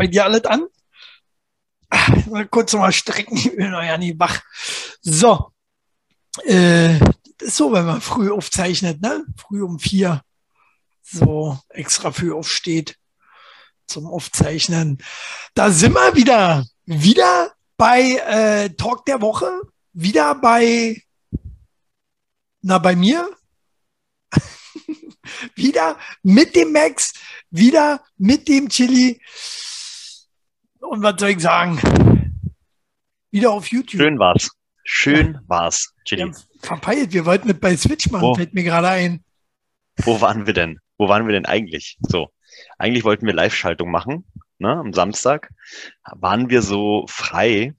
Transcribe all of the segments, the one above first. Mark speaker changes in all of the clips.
Speaker 1: bei dir alles an? Ah, mal kurz mal strecken, ich bin noch ja nie wach. So. Äh, das ist so, wenn man früh aufzeichnet, ne? Früh um vier. So extra früh aufsteht zum Aufzeichnen. Da sind wir wieder. Wieder bei äh, Talk der Woche. Wieder bei, na, bei mir. wieder mit dem Max. Wieder mit dem Chili. Und was soll ich sagen? Wieder auf YouTube.
Speaker 2: Schön war's. Schön ja. war's,
Speaker 1: Chili. Ja, verpeilt. Wir wollten nicht bei Switch machen, Wo? fällt mir gerade ein.
Speaker 2: Wo waren wir denn? Wo waren wir denn eigentlich? So. Eigentlich wollten wir Live-Schaltung machen, ne, am Samstag. Waren wir so frei,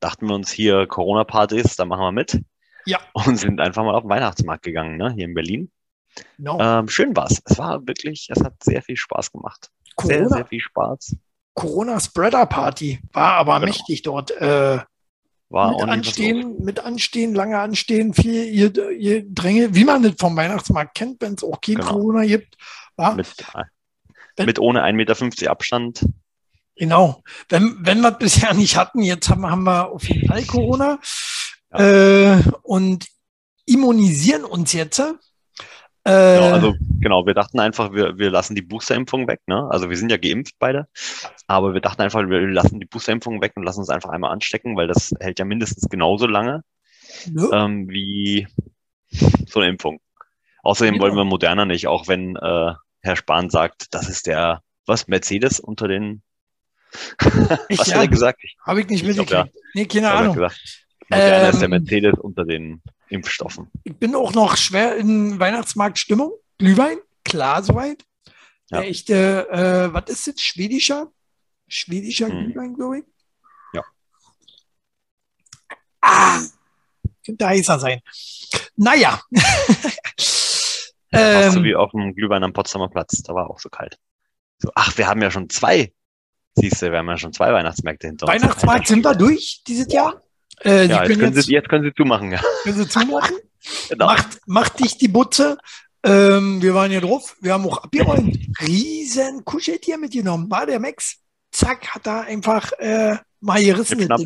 Speaker 2: dachten wir uns hier Corona-Partys, da machen wir mit.
Speaker 1: Ja.
Speaker 2: Und sind einfach mal auf den Weihnachtsmarkt gegangen, ne, hier in Berlin. No. Ähm, schön war's. Es war wirklich, es hat sehr viel Spaß gemacht. Corona, sehr, sehr viel Spaß.
Speaker 1: Corona Spreader Party war aber genau. mächtig dort. Äh, war mit anstehen, mit anstehen, lange anstehen, viel ihr, ihr Dränge, wie man das vom Weihnachtsmarkt kennt, wenn es auch kein genau. Corona gibt. War.
Speaker 2: Mit, wenn, mit ohne 1,50 Meter Abstand.
Speaker 1: Genau. Wenn, wenn wir bisher nicht hatten, jetzt haben, haben wir auf jeden Fall Corona ja. äh, und immunisieren uns jetzt.
Speaker 2: Äh, genau, also genau, wir dachten einfach, wir, wir lassen die Boosterimpfung weg. Ne? Also wir sind ja geimpft beide, aber wir dachten einfach, wir lassen die Boosterimpfung weg und lassen uns einfach einmal anstecken, weil das hält ja mindestens genauso lange ja. ähm, wie so eine Impfung. Außerdem genau. wollen wir moderner nicht, auch wenn äh, Herr Spahn sagt, das ist der, was, Mercedes unter den,
Speaker 1: was ja, hat er gesagt? Habe ich nicht mitgekriegt. Ja. Nee, keine Ahnung.
Speaker 2: Gesagt, moderner ähm, ist der ähm, Mercedes unter den Impfstoffen.
Speaker 1: Ich bin auch noch schwer in Weihnachtsmarktstimmung. Glühwein, klar soweit. Ja. Der echte, äh, was ist das? Schwedischer? Schwedischer hm. Glühwein, glaube ich.
Speaker 2: Ja.
Speaker 1: Ah, könnte heißer sein. Naja.
Speaker 2: ähm, so wie auf dem Glühwein am Potsdamer Platz. Da war auch so kalt. So, ach, wir haben ja schon zwei. Siehst du, wir haben ja schon zwei Weihnachtsmärkte hinter
Speaker 1: uns. Weihnachtsmarkt sind wir durch dieses Jahr?
Speaker 2: Äh, ja, jetzt, können jetzt, Sie, jetzt können Sie zumachen. Ja.
Speaker 1: Können Sie zumachen? genau. macht, macht dich die Butze. Ähm, wir waren hier drauf. Wir haben auch abgeräumt. Riesen Kuscheltier mitgenommen. War der Max. Zack, hat da einfach äh, mal gerissen.
Speaker 2: Schnipp, schnapp.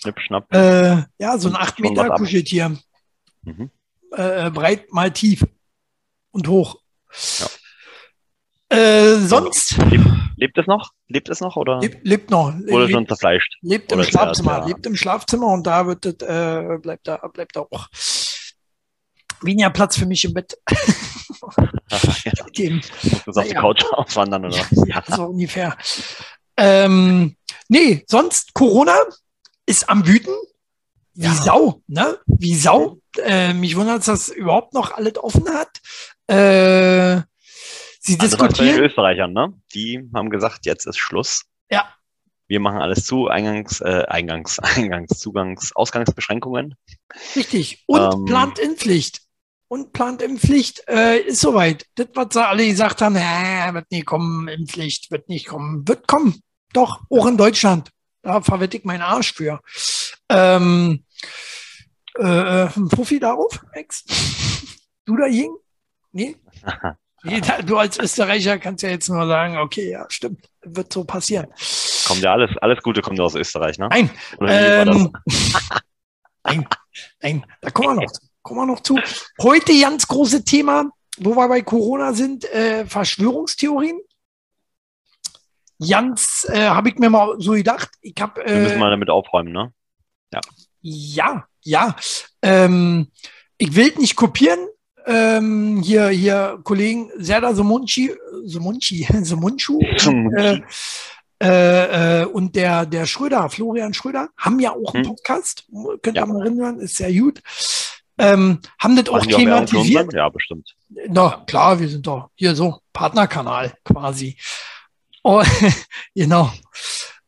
Speaker 2: Schnipp, schnapp.
Speaker 1: Äh, ja, so ein 8 Meter Kuscheltier. Mhm. Äh, breit mal tief und hoch. Ja. Äh, sonst.
Speaker 2: Lebt, lebt, es noch? Lebt es noch? Oder?
Speaker 1: Lebt, lebt noch.
Speaker 2: Oder lebt, schon zerfleischt?
Speaker 1: Lebt im Schlafzimmer. Lebt im Schlafzimmer und da wird das, äh, bleibt da, bleibt da auch weniger Platz für mich im Bett.
Speaker 2: ja. Muss auf die Couch auswandern, oder?
Speaker 1: Ja, so ungefähr. Ähm, nee, sonst Corona ist am Wüten. Wie ja. Sau, ne? Wie Sau. Äh, mich wundert, dass das überhaupt noch alles offen hat. Äh, Sie
Speaker 2: also diskutieren. Bei den Österreichern, ne? Die haben gesagt, jetzt ist Schluss.
Speaker 1: Ja.
Speaker 2: Wir machen alles zu, Eingangs, äh, Eingangs, Eingangs, Zugangs, Ausgangsbeschränkungen.
Speaker 1: Richtig. Und ähm, plant in Pflicht. Und plant in Pflicht äh, ist soweit. Das, was sie alle gesagt haben, äh, wird nicht kommen, in Pflicht, wird nicht kommen, wird kommen. Doch, auch in Deutschland. Da verwette ich meinen Arsch für. Ähm, äh, äh ein Fuffi darauf, Max? Du dagegen? Nee? Du als Österreicher kannst ja jetzt nur sagen, okay, ja, stimmt, wird so passieren.
Speaker 2: Kommt ja alles, alles Gute kommt aus Österreich, ne?
Speaker 1: Nein. Ähm, nein, nein, da kommen wir noch, kommen wir noch zu. Heute ganz große Thema, wo wir bei Corona sind, äh, Verschwörungstheorien. Ganz, äh, habe ich mir mal so gedacht. Ich hab, äh,
Speaker 2: wir müssen mal damit aufräumen, ne?
Speaker 1: Ja. Ja, ja. Ähm, ich will nicht kopieren, ähm, hier, hier Kollegen Serda Somunchi, Somunchi, Somunchu, äh, äh, und der, der Schröder, Florian Schröder, haben ja auch einen hm. Podcast, könnt ihr ja. mal erinnern, ist sehr gut. Ähm, haben das auch thematisiert.
Speaker 2: Ja, bestimmt.
Speaker 1: Na klar, wir sind doch hier so Partnerkanal quasi. Oh, genau.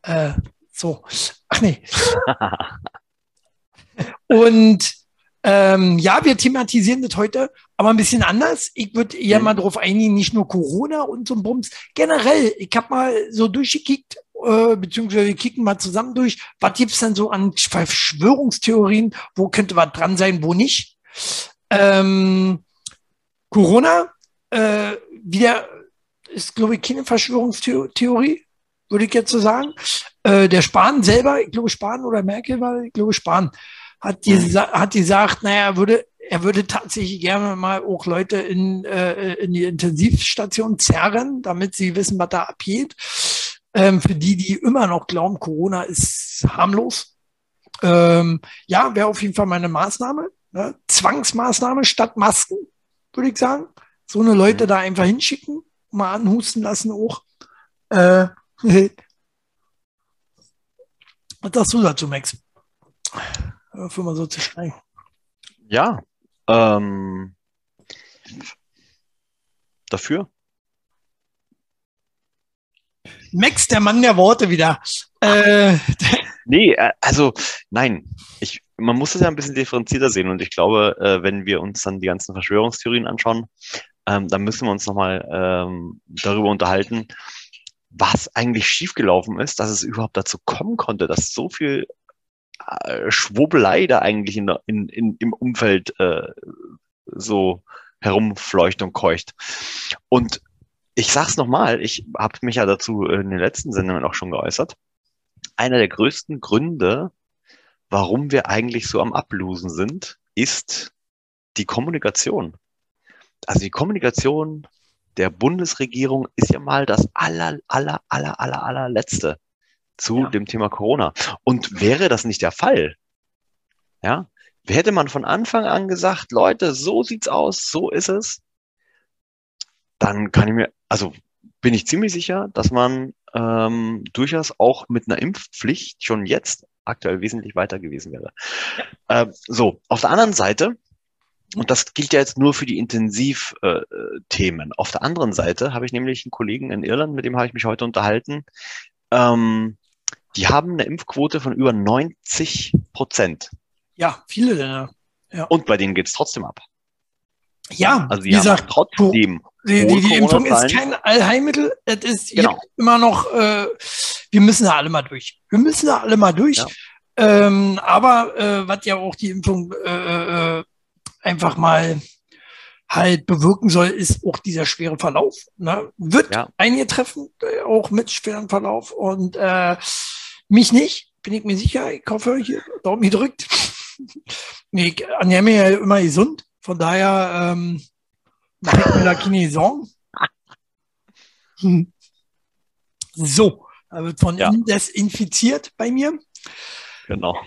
Speaker 1: Äh, so. Ach nee. und ähm, ja, wir thematisieren das heute, aber ein bisschen anders. Ich würde eher mhm. mal darauf eingehen, nicht nur Corona und so ein Bums. Generell, ich habe mal so durchgekickt, äh, beziehungsweise wir kicken mal zusammen durch. Was gibt's denn so an Verschwörungstheorien? Wo könnte was dran sein, wo nicht? Ähm, Corona, äh, wieder ist, glaube ich, keine Verschwörungstheorie. würde ich jetzt so sagen. Äh, der Spahn selber, ich glaube Spahn oder Merkel war, ich glaube Spahn, hat, die, mhm. hat gesagt, naja, er würde, er würde tatsächlich gerne mal auch Leute in, äh, in die Intensivstation zerren, damit sie wissen, was da abgeht. Ähm, für die, die immer noch glauben, Corona ist harmlos. Ähm, ja, wäre auf jeden Fall meine Maßnahme. Ne? Zwangsmaßnahme statt Masken, würde ich sagen. So eine Leute mhm. da einfach hinschicken, mal anhusten lassen auch. Äh, was sagst du dazu, Max? Für mal so zu schreiben.
Speaker 2: Ja, ähm, dafür.
Speaker 1: Max, der Mann der Worte wieder. Äh,
Speaker 2: nee, äh, also nein, ich, man muss es ja ein bisschen differenzierter sehen und ich glaube, äh, wenn wir uns dann die ganzen Verschwörungstheorien anschauen, ähm, dann müssen wir uns nochmal ähm, darüber unterhalten, was eigentlich schiefgelaufen ist, dass es überhaupt dazu kommen konnte, dass so viel äh, Schwurbelei da eigentlich in, in, in, im Umfeld äh, so herumfleucht und keucht. Und ich sag's nochmal, ich habe mich ja dazu in den letzten Sendungen auch schon geäußert. Einer der größten Gründe, warum wir eigentlich so am Ablosen sind, ist die Kommunikation. Also die Kommunikation der Bundesregierung ist ja mal das aller, aller, aller, aller, allerletzte zu ja. dem Thema Corona. Und wäre das nicht der Fall, ja, hätte man von Anfang an gesagt, Leute, so sieht's aus, so ist es, dann kann ich mir, also bin ich ziemlich sicher, dass man ähm, durchaus auch mit einer Impfpflicht schon jetzt aktuell wesentlich weiter gewesen wäre. Ja. Äh, so, auf der anderen Seite und das gilt ja jetzt nur für die Intensivthemen. Äh, Auf der anderen Seite habe ich nämlich einen Kollegen in Irland, mit dem habe ich mich heute unterhalten. Ähm, die haben eine Impfquote von über 90 Prozent.
Speaker 1: Ja, viele Länder. Ja.
Speaker 2: Und bei denen geht es trotzdem ab.
Speaker 1: Ja,
Speaker 2: also wie gesagt, trotzdem.
Speaker 1: Die, die, die Impfung ist kein Allheilmittel. Es ist genau. immer noch, äh, wir müssen da alle mal durch. Wir müssen da alle mal durch. Ja. Ähm, aber äh, was ja auch die Impfung äh, äh einfach mal halt bewirken soll, ist auch dieser schwere Verlauf. Ne? Wird ja. einige treffen, äh, auch mit schwerem Verlauf. Und äh, mich nicht, bin ich mir sicher. Ich hoffe, hier Daumen gedrückt. nee, Anja mir ja immer gesund. Von daher ähm, mache ich mir da keine Sorgen. So, da wird von ja. desinfiziert bei mir.
Speaker 2: Genau.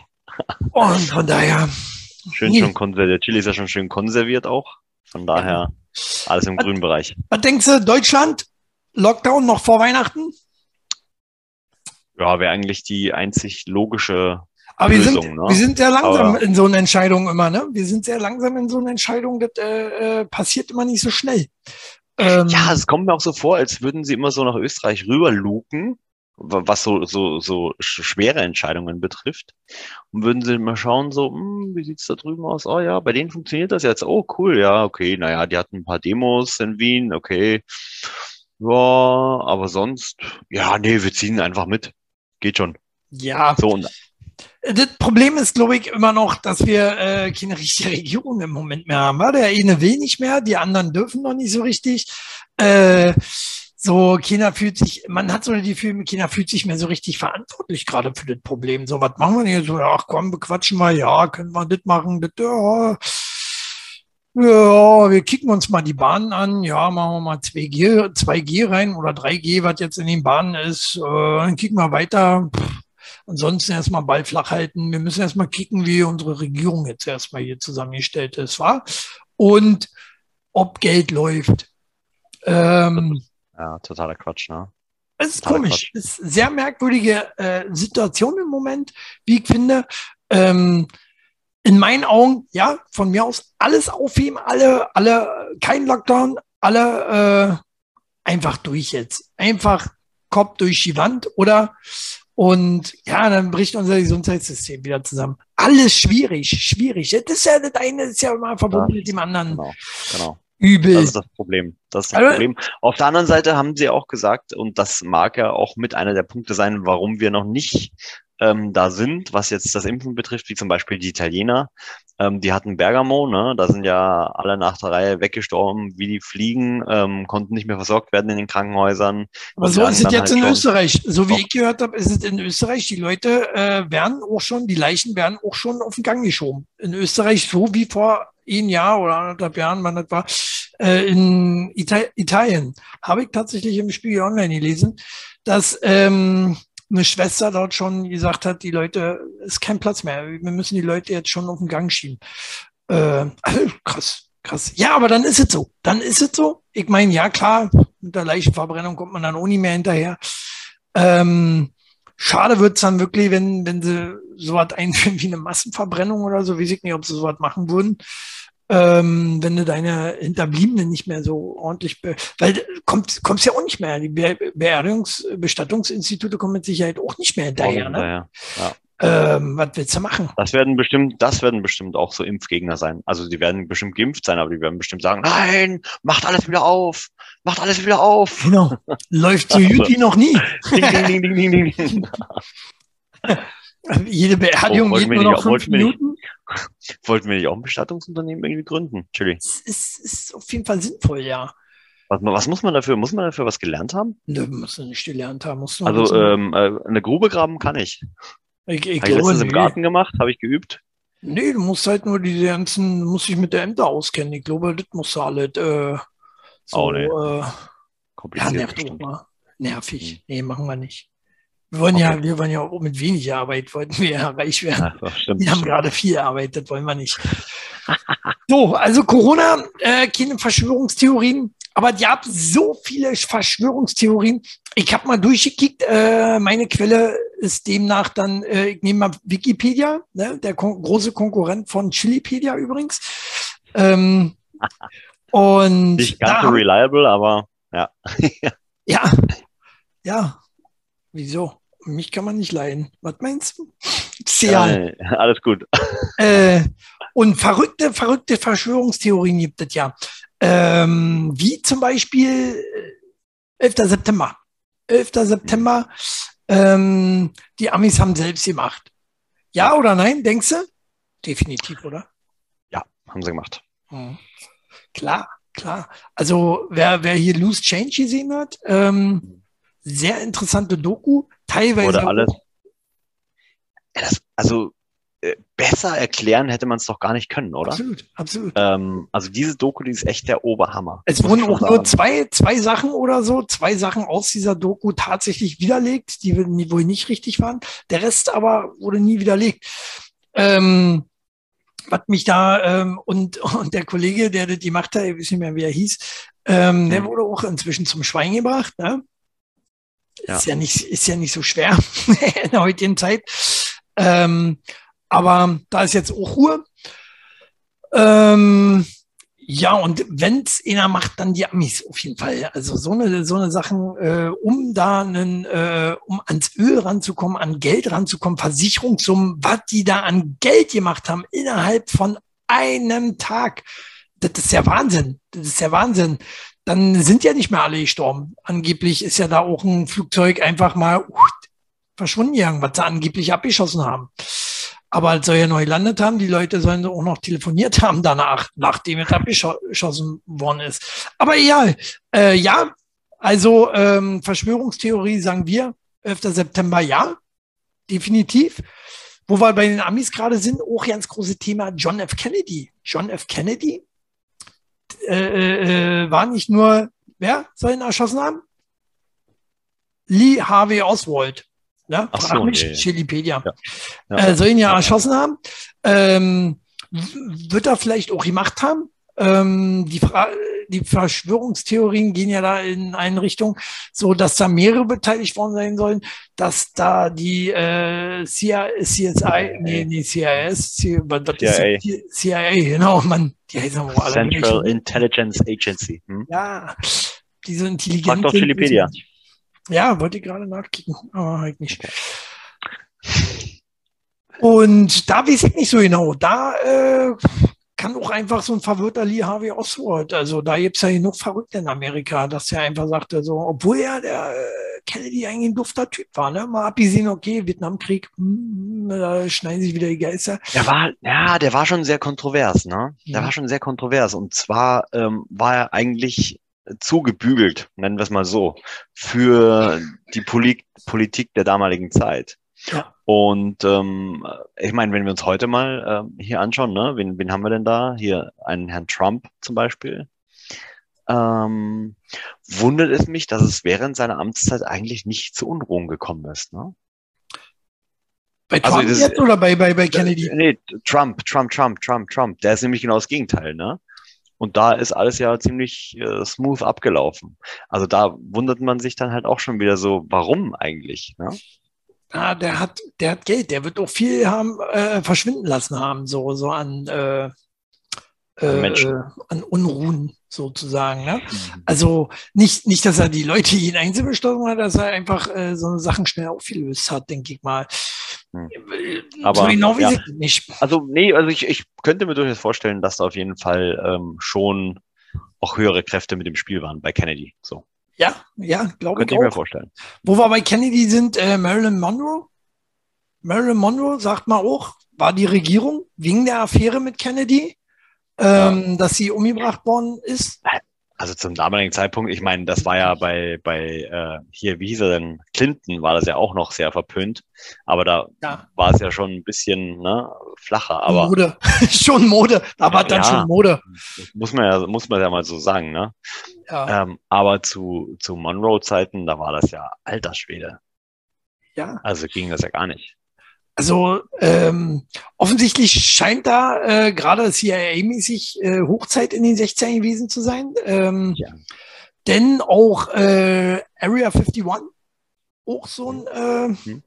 Speaker 1: Und von daher
Speaker 2: Schön nee. schon konserviert. Der Chili ist ja schon schön konserviert auch. Von daher alles im was, grünen Bereich.
Speaker 1: Was denkst du, Deutschland? Lockdown noch vor Weihnachten?
Speaker 2: Ja, wäre eigentlich die einzig logische
Speaker 1: aber Lösung, wir sind, ne? wir sind sehr langsam Aber in so einer Entscheidung immer, ne? Wir sind sehr langsam in so einer Entscheidung, das äh, äh passiert immer nicht so schnell.
Speaker 2: Ähm, ja, es kommt mir auch so vor, als würden sie immer so nach Österreich rüberluken was so, so, so schwere Entscheidungen betrifft. Und würden sie mal schauen, so, hm, wie sieht's da drüben aus? Oh ja, bei denen funktioniert das jetzt. Oh, cool, ja, okay, naja, die hatten ein paar Demos in Wien, okay. Ja, aber sonst, ja, nee, wir ziehen einfach mit. Geht schon.
Speaker 1: Ja. So, und das Problem ist, glaube ich, immer noch, dass wir äh, keine richtige Regierung im Moment mehr haben. Der eine will nicht mehr, die anderen dürfen noch nicht so richtig. Äh, so, China fühlt sich, man hat so die Gefühl, China fühlt sich mehr so richtig verantwortlich gerade für das Problem. So, was machen wir denn jetzt? So, ach komm, bequatschen wir, ja, können wir das machen, das, ja. Ja, wir kicken uns mal die Bahnen an. Ja, machen wir mal 2G, 2G rein oder 3G, was jetzt in den Bahnen ist. Äh, dann kicken wir weiter. Ansonsten erstmal Ball flach halten. Wir müssen erstmal kicken, wie unsere Regierung jetzt erstmal hier zusammengestellt ist, war. Und ob Geld läuft. Ähm,
Speaker 2: ja, totaler Quatsch, ne?
Speaker 1: Es ist totaler komisch. Es ist eine sehr merkwürdige äh, Situation im Moment, wie ich finde. Ähm, in meinen Augen, ja, von mir aus alles aufheben, alle, alle, kein Lockdown, alle äh, einfach durch jetzt. Einfach Kopf durch die Wand, oder? Und ja, dann bricht unser Gesundheitssystem wieder zusammen. Alles schwierig, schwierig. Das ist ja das eine ist ja immer verbunden ja, mit dem anderen.
Speaker 2: Genau, genau.
Speaker 1: Übel.
Speaker 2: Das ist das Problem. Das ist das also, Problem. Auf der anderen Seite haben sie auch gesagt, und das mag ja auch mit einer der Punkte sein, warum wir noch nicht ähm, da sind, was jetzt das Impfen betrifft, wie zum Beispiel die Italiener, Ähm, die hatten Bergamo, ne? Da sind ja alle nach der Reihe weggestorben, wie die Fliegen, ähm, konnten nicht mehr versorgt werden in den Krankenhäusern.
Speaker 1: Aber so ist es jetzt halt in Österreich. So wie ich gehört habe, ist es in Österreich. Die Leute äh, werden auch schon, die Leichen werden auch schon auf den Gang geschoben. In Österreich so wie vor ein Jahr oder anderthalb Jahren, wann das war, äh, in Ita Italien. Habe ich tatsächlich im Spiegel Online gelesen, dass ähm, eine Schwester dort schon gesagt hat, die Leute, ist kein Platz mehr. Wir müssen die Leute jetzt schon auf den Gang schieben. Äh, krass, krass. Ja, aber dann ist es so. Dann ist es so. Ich meine, ja klar, mit der Leichenverbrennung kommt man dann auch nicht mehr hinterher. Ähm, schade wird's dann wirklich, wenn, wenn sie sowas einführen wie eine Massenverbrennung oder so. Weiß ich nicht, ob sie sowas machen würden ähm, wenn du deine Hinterbliebenen nicht mehr so ordentlich, weil du kommst, ja auch nicht mehr. Die Be Beerdigungs-, Bestattungsinstitute kommen mit Sicherheit auch nicht mehr hinterher. Ne? Ja. Ähm, was willst du machen?
Speaker 2: Das werden bestimmt, das werden bestimmt auch so Impfgegner sein. Also die werden bestimmt geimpft sein, aber die werden bestimmt sagen, nein, macht alles wieder auf, macht alles wieder auf.
Speaker 1: Genau. Läuft so gut wie noch nie. ding, ding, ding, ding, ding, ding. Jede Beerdigung oh, geht nur noch fünf Minuten.
Speaker 2: Nicht, wollten wir nicht auch ein Bestattungsunternehmen irgendwie gründen? Chili.
Speaker 1: Es ist, ist auf jeden Fall sinnvoll, ja.
Speaker 2: Was, was, muss man dafür? Muss man dafür was gelernt haben?
Speaker 1: Nö, muss man nicht gelernt haben. Muss
Speaker 2: also ähm, äh, eine Grube graben kann ich. Ich, ich habe ich letztens nee. im Garten gemacht, habe ich geübt.
Speaker 1: Nee, du musst halt nur die ganzen, muss ich mit der Ämter auskennen. Ich glaube, das muss halt äh, so, oh, nee. äh, Kompliziert. Ja, nervig. Nervig. Hm. Nee, machen wir nicht. Wir wollen okay. ja, wir wollen ja auch mit wenig Arbeit, wollten wir ja reich werden. Ja, stimmt, wir haben stimmt. gerade viel Arbeit, das wollen wir nicht. so, also Corona, äh, keine Verschwörungstheorien, aber die haben so viele Verschwörungstheorien. Ich habe mal durchgekickt, äh, meine Quelle ist demnach dann, äh, ich nehme mal Wikipedia, ne, der kon große Konkurrent von Chilipedia übrigens. Ähm, und
Speaker 2: Nicht ganz so reliable, aber ja.
Speaker 1: ja, ja, Wieso? Mich kann man nicht leiden. Was meinst du?
Speaker 2: Sehr. Ja, alles gut.
Speaker 1: Äh, und verrückte, verrückte Verschwörungstheorien gibt es ja. Ähm, wie zum Beispiel 11. Äh, September. 11. September, ähm, die Amis haben selbst gemacht. Ja oder nein, denkst du? Definitiv, oder?
Speaker 2: Ja, haben sie gemacht.
Speaker 1: Hm. Klar, klar. Also wer, wer hier Loose Change gesehen hat, ähm, sehr interessante Doku, teilweise.
Speaker 2: Oder alles. Das, also äh, besser erklären hätte man es doch gar nicht können, oder?
Speaker 1: Absolut, absolut.
Speaker 2: Ähm, also diese Doku, die ist echt der Oberhammer.
Speaker 1: Es wurden auch nur zwei, zwei Sachen oder so, zwei Sachen aus dieser Doku tatsächlich widerlegt, die wohl nicht richtig waren. Der Rest aber wurde nie widerlegt. Ähm, was mich da ähm, und, und der Kollege, der das gemacht hat, ich weiß nicht mehr, wie er hieß, ähm, der hm. wurde auch inzwischen zum Schwein gebracht. Ne? Ist ja nicht, ist ja nicht so schwer in der heutigen Zeit. Ähm, aber da ist jetzt auch Ruhe. Ähm, ja, und wenn es einer macht, dann die Amis auf jeden Fall. Also so eine, so eine Sachen, äh, um da einen, äh, um ans Öl ranzukommen, an Geld ranzukommen, Versicherungssummen, was die da an Geld gemacht haben innerhalb von einem Tag. Das ist ja Wahnsinn. Das ist ja Wahnsinn dann sind ja nicht mehr alle gestorben. Angeblich ist ja da auch ein Flugzeug einfach mal uh, verschwunden gegangen, was sie angeblich abgeschossen haben. Aber als soll ja neu gelandet haben, die Leute sollen auch noch telefoniert haben danach, nachdem es abgeschossen worden ist. Aber egal. Äh, ja, also ähm, Verschwörungstheorie sagen wir, 11. September ja, definitiv. Wo wir bei den Amis gerade sind, auch ganz große Thema John F. Kennedy. John F. Kennedy äh, äh, war nicht nur, wer soll ihn erschossen haben? Lee Harvey Oswald. Ne? Ach so, mich, nee. Chilipedia. Ja. Ja. Äh, soll ihn ja erschossen haben. Ähm, wird er vielleicht auch gemacht haben? Ähm, die, die Verschwörungstheorien gehen ja da in eine Richtung, so dass da mehrere beteiligt worden sein sollen, dass da die äh, CIA, CSI, nee, nee, CIS, CIA, CIA. CIA, genau, man, die heißen
Speaker 2: aber alle Central nicht. Intelligence Agency. Hm?
Speaker 1: Ja, diese intelligente.
Speaker 2: Frag doch Wikipedia.
Speaker 1: Ja, wollte ich gerade nachkicken, aber halt nicht. Und da weiß ich nicht so genau. Da äh, kann auch einfach so ein verwirrter Lee Harvey Oswald, also da gibt es ja genug Verrückte in Amerika, dass er einfach sagte, so, obwohl ja der äh, Kennedy eigentlich ein dufter Typ war, ne? Mal abgesehen, okay, Vietnamkrieg, hm, da schneiden sich wieder die Geister.
Speaker 2: Der war, ja, der war schon sehr kontrovers, ne? Der
Speaker 1: Ja.
Speaker 2: war schon sehr kontrovers. Und zwar ähm, war er eigentlich zugebügelt, nennen wir es mal so, für die Poli Politik der damaligen Zeit.
Speaker 1: Ja.
Speaker 2: Und ähm, ich meine, wenn wir uns heute mal ähm, hier anschauen, ne, wen, wen haben wir denn da? Hier einen Herrn Trump zum Beispiel. Ähm, wundert es mich, dass es während seiner Amtszeit eigentlich nicht zu Unruhen gekommen ist. Ne?
Speaker 1: Bei
Speaker 2: Also
Speaker 1: Trump
Speaker 2: das-
Speaker 1: jetzt oder bei, bei, bei Kennedy?
Speaker 2: Nee, Trump, Trump, Trump, Trump, Trump. Der ist nämlich genau das Gegenteil, ne? Und da ist alles ja ziemlich äh, smooth abgelaufen. Also da wundert man sich dann halt auch schon wieder so, warum eigentlich? Ne?
Speaker 1: Ah, der hat, der hat Geld, der wird auch viel haben, äh, verschwinden lassen haben, so, so an, äh,
Speaker 2: An
Speaker 1: äh,
Speaker 2: Menschen.
Speaker 1: äh, an Unruhen sozusagen. Ne? Also nicht, nicht, dass er die Leute ihn einzelbestochen hat, dass er einfach äh, so Sachen schnell aufgelöst hat, denke ich mal.
Speaker 2: Hm.
Speaker 1: Äh,
Speaker 2: Aber,
Speaker 1: so genau
Speaker 2: ja.
Speaker 1: nicht.
Speaker 2: Also nee, also ich, ich könnte mir durchaus vorstellen, dass da auf jeden Fall ähm, schon auch höhere Kräfte mit dem Spiel waren bei Kennedy. So
Speaker 1: Ja, ja, glaube
Speaker 2: könnte
Speaker 1: ich
Speaker 2: ich mir vorstellen.
Speaker 1: Wo wir bei Kennedy sind, äh, Marilyn Monroe. Marilyn Monroe, sagt man auch, war die Regierung wegen der Affäre mit Kennedy, ähm, dass sie umgebracht worden ist.
Speaker 2: Also zum damaligen Zeitpunkt, ich meine, das war ja bei bei äh, hier, wie hieß er denn? Clinton war das ja auch noch sehr verpönt, aber da
Speaker 1: Ja,
Speaker 2: war es ja schon ein bisschen ne, flacher. Aber
Speaker 1: Mode. schon Mode. Da war dann
Speaker 2: Ja.
Speaker 1: schon Mode.
Speaker 2: Muss man ja, muss man ja mal so sagen, ne?
Speaker 1: Ja,
Speaker 2: Ähm, aber zu, zu Monroe-Zeiten, da war das ja alter Schwede.
Speaker 1: ja.
Speaker 2: Also ging das ja gar nicht.
Speaker 1: Also ähm, offensichtlich scheint da äh, gerade CIA-mäßig äh, Hochzeit in den 16 gewesen zu sein. Ähm,
Speaker 2: Ja.
Speaker 1: Denn auch äh, Area 51, auch so ein äh,
Speaker 2: Mhm.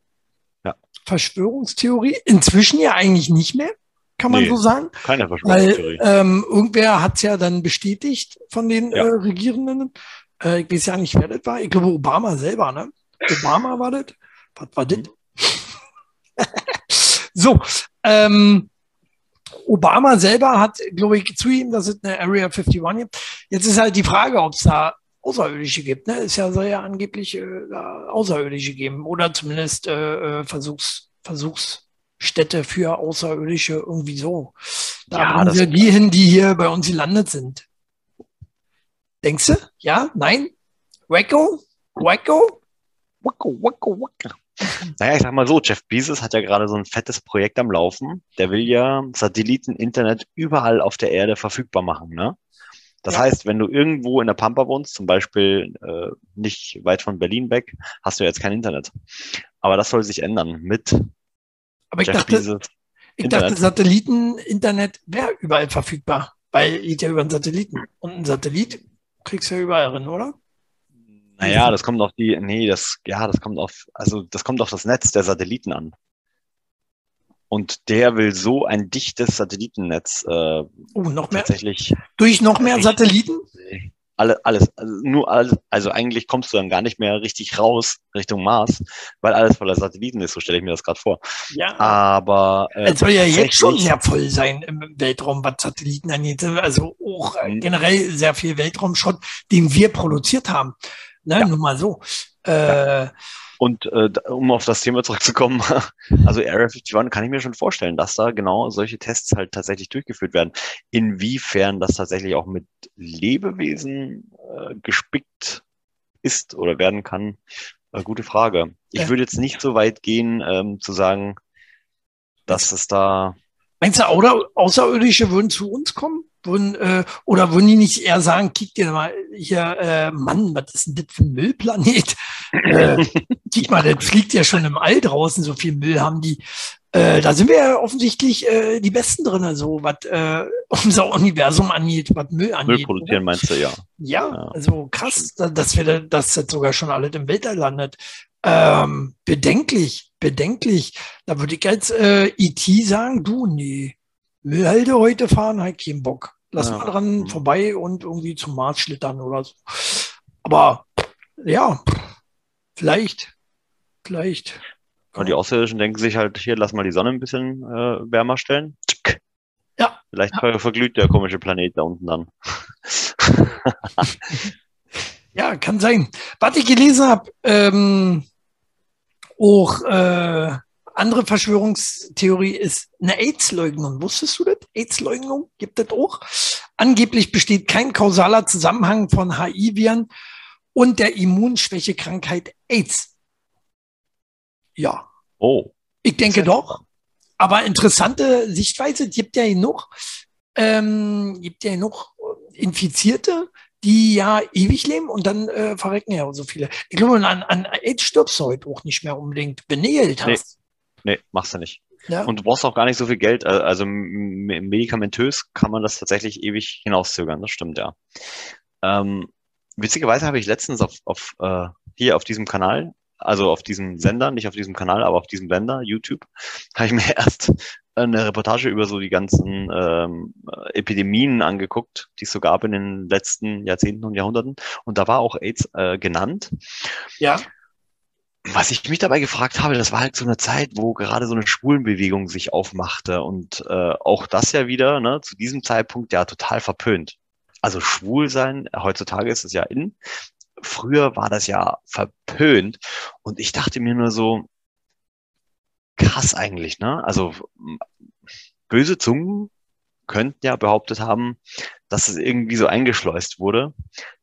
Speaker 2: Ja.
Speaker 1: Verschwörungstheorie. Inzwischen ja eigentlich nicht mehr, kann man
Speaker 2: Nee.
Speaker 1: so sagen.
Speaker 2: Keine
Speaker 1: Weil
Speaker 2: Verschwörungstheorie.
Speaker 1: ähm, irgendwer hat es ja dann bestätigt von den
Speaker 2: Ja.
Speaker 1: äh, Regierenden. Äh, ich weiß ja nicht, wer das war. Ich glaube, Obama selber, ne? Obama war das. Was war das? So, ähm, Obama selber hat, glaube ich, zugegeben, dass es eine Area 51 gibt. Jetzt ist halt die Frage, ob es da Außerirdische gibt. Ne? Es ja, soll ja angeblich äh, Außerirdische geben oder zumindest äh, äh, Versuchs, Versuchsstätte für Außerirdische irgendwie so. Da
Speaker 2: Ja, das-
Speaker 1: sie die hin, die hier bei uns gelandet sind. Denkst du? Ja? Nein? Wacko? Wacko?
Speaker 2: Wacko, wacko, wacko. Naja, ich sag mal so, Jeff Bezos hat ja gerade so ein fettes Projekt am Laufen. Der will ja Satelliten-Internet überall auf der Erde verfügbar machen, ne? Das
Speaker 1: Ja.
Speaker 2: heißt, wenn du irgendwo in der Pampa wohnst, zum Beispiel äh, nicht weit von Berlin weg, hast du jetzt kein Internet. Aber das soll sich ändern mit
Speaker 1: Aber ich
Speaker 2: Jeff
Speaker 1: dachte,
Speaker 2: Bezos.
Speaker 1: ich
Speaker 2: Internet.
Speaker 1: dachte, Satelliten-Internet wäre überall verfügbar, weil geht ja über einen Satelliten. Und ein Satellit kriegst du ja überall drin, oder?
Speaker 2: Naja, das kommt auf die, nee, das, ja, das kommt auf, also das kommt auf das Netz der Satelliten an. Und der will so ein dichtes Satellitennetz äh,
Speaker 1: Oh, noch mehr,
Speaker 2: tatsächlich
Speaker 1: durch noch mehr Satelliten?
Speaker 2: alle, alles, also nur alles, also eigentlich kommst du dann gar nicht mehr richtig raus Richtung Mars, weil alles voller Satelliten ist, so stelle ich mir das gerade vor.
Speaker 1: Ja.
Speaker 2: Aber äh,
Speaker 1: Es soll ja jetzt schon sehr voll sein im Weltraum, was Satelliten angeht. Also auch äh,
Speaker 2: Mhm.
Speaker 1: generell sehr viel Weltraumschrott, den wir produziert haben. Ne,
Speaker 2: Ja.
Speaker 1: nur mal so. Äh,
Speaker 2: Und äh, um auf das Thema zurückzukommen, also Area 51 kann ich mir schon vorstellen, dass da genau solche Tests halt tatsächlich durchgeführt werden. Inwiefern das tatsächlich auch mit Lebewesen äh, gespickt ist oder werden kann, äh, gute Frage. Ich
Speaker 1: Ja.
Speaker 2: würde jetzt nicht so weit gehen, ähm, zu sagen, dass es da
Speaker 1: Meinst du, Außer Außerirdische würden zu uns kommen? Würden, äh, oder würden die nicht eher sagen, kick dir mal hier, äh, Mann, was ist denn das für ein Müllplanet? äh, kick mal, das fliegt ja schon im All draußen, so viel Müll haben die. Äh, da sind wir ja offensichtlich äh, die Besten drin, also was äh, unser Universum angeht, was Müll angeht.
Speaker 2: Müll produzieren, meinst du, ja.
Speaker 1: Ja,
Speaker 2: Ja.
Speaker 1: also krass, da- dass wir da, dass das sogar schon alles im Weltall landet. Ähm, bedenklich, bedenklich. Da würde ich als äh, IT sagen, du, nee, Müllhalde heute fahren, halt keinen Bock. Lass
Speaker 2: Ja.
Speaker 1: mal dran
Speaker 2: Mhm.
Speaker 1: vorbei und irgendwie zum Mars schlittern oder so. Aber ja, vielleicht, vielleicht.
Speaker 2: Und die Außerirdischen denken sich halt, hier, lass mal die Sonne ein bisschen äh, wärmer stellen.
Speaker 1: Ja.
Speaker 2: Vielleicht ja. verglüht der komische Planet da unten dann.
Speaker 1: ja, kann sein. Was ich gelesen habe, ähm, auch äh, andere Verschwörungstheorie ist eine AIDS-Leugnung. Wusstest du das? AIDS-Leugnung gibt es auch. Angeblich besteht kein kausaler Zusammenhang von HIV-Viren und der Immunschwächekrankheit AIDS. Ja.
Speaker 2: Oh.
Speaker 1: Ich denke doch. Aber interessante Sichtweise, es gibt ja genug, ähm, gibt ja genug Infizierte, die ja ewig leben und dann äh, verrecken ja so viele. Ich glaube, an, an AIDS stirbst du heute auch nicht mehr unbedingt, Geld hast.
Speaker 2: Nee, machst du nicht. Ja. Und du brauchst auch gar nicht so viel Geld. Also medikamentös kann man das tatsächlich ewig hinauszögern. Das stimmt, ja. Ähm, witzigerweise habe ich letztens auf, auf äh, hier auf diesem Kanal, also auf diesem Sender, nicht auf diesem Kanal, aber auf diesem Sender, YouTube, habe ich mir erst eine Reportage über so die ganzen ähm, Epidemien angeguckt, die es so gab in den letzten Jahrzehnten und Jahrhunderten. Und da war auch AIDS äh, genannt.
Speaker 1: Ja
Speaker 2: was ich mich dabei gefragt habe, das war halt so eine Zeit, wo gerade so eine Schwulenbewegung sich aufmachte und äh, auch das ja wieder ne, zu diesem Zeitpunkt ja total verpönt. Also schwul sein, heutzutage ist es ja in. Früher war das ja verpönt und ich dachte mir nur so, krass eigentlich, ne? Also böse Zungen könnten ja behauptet haben, dass es irgendwie so eingeschleust wurde,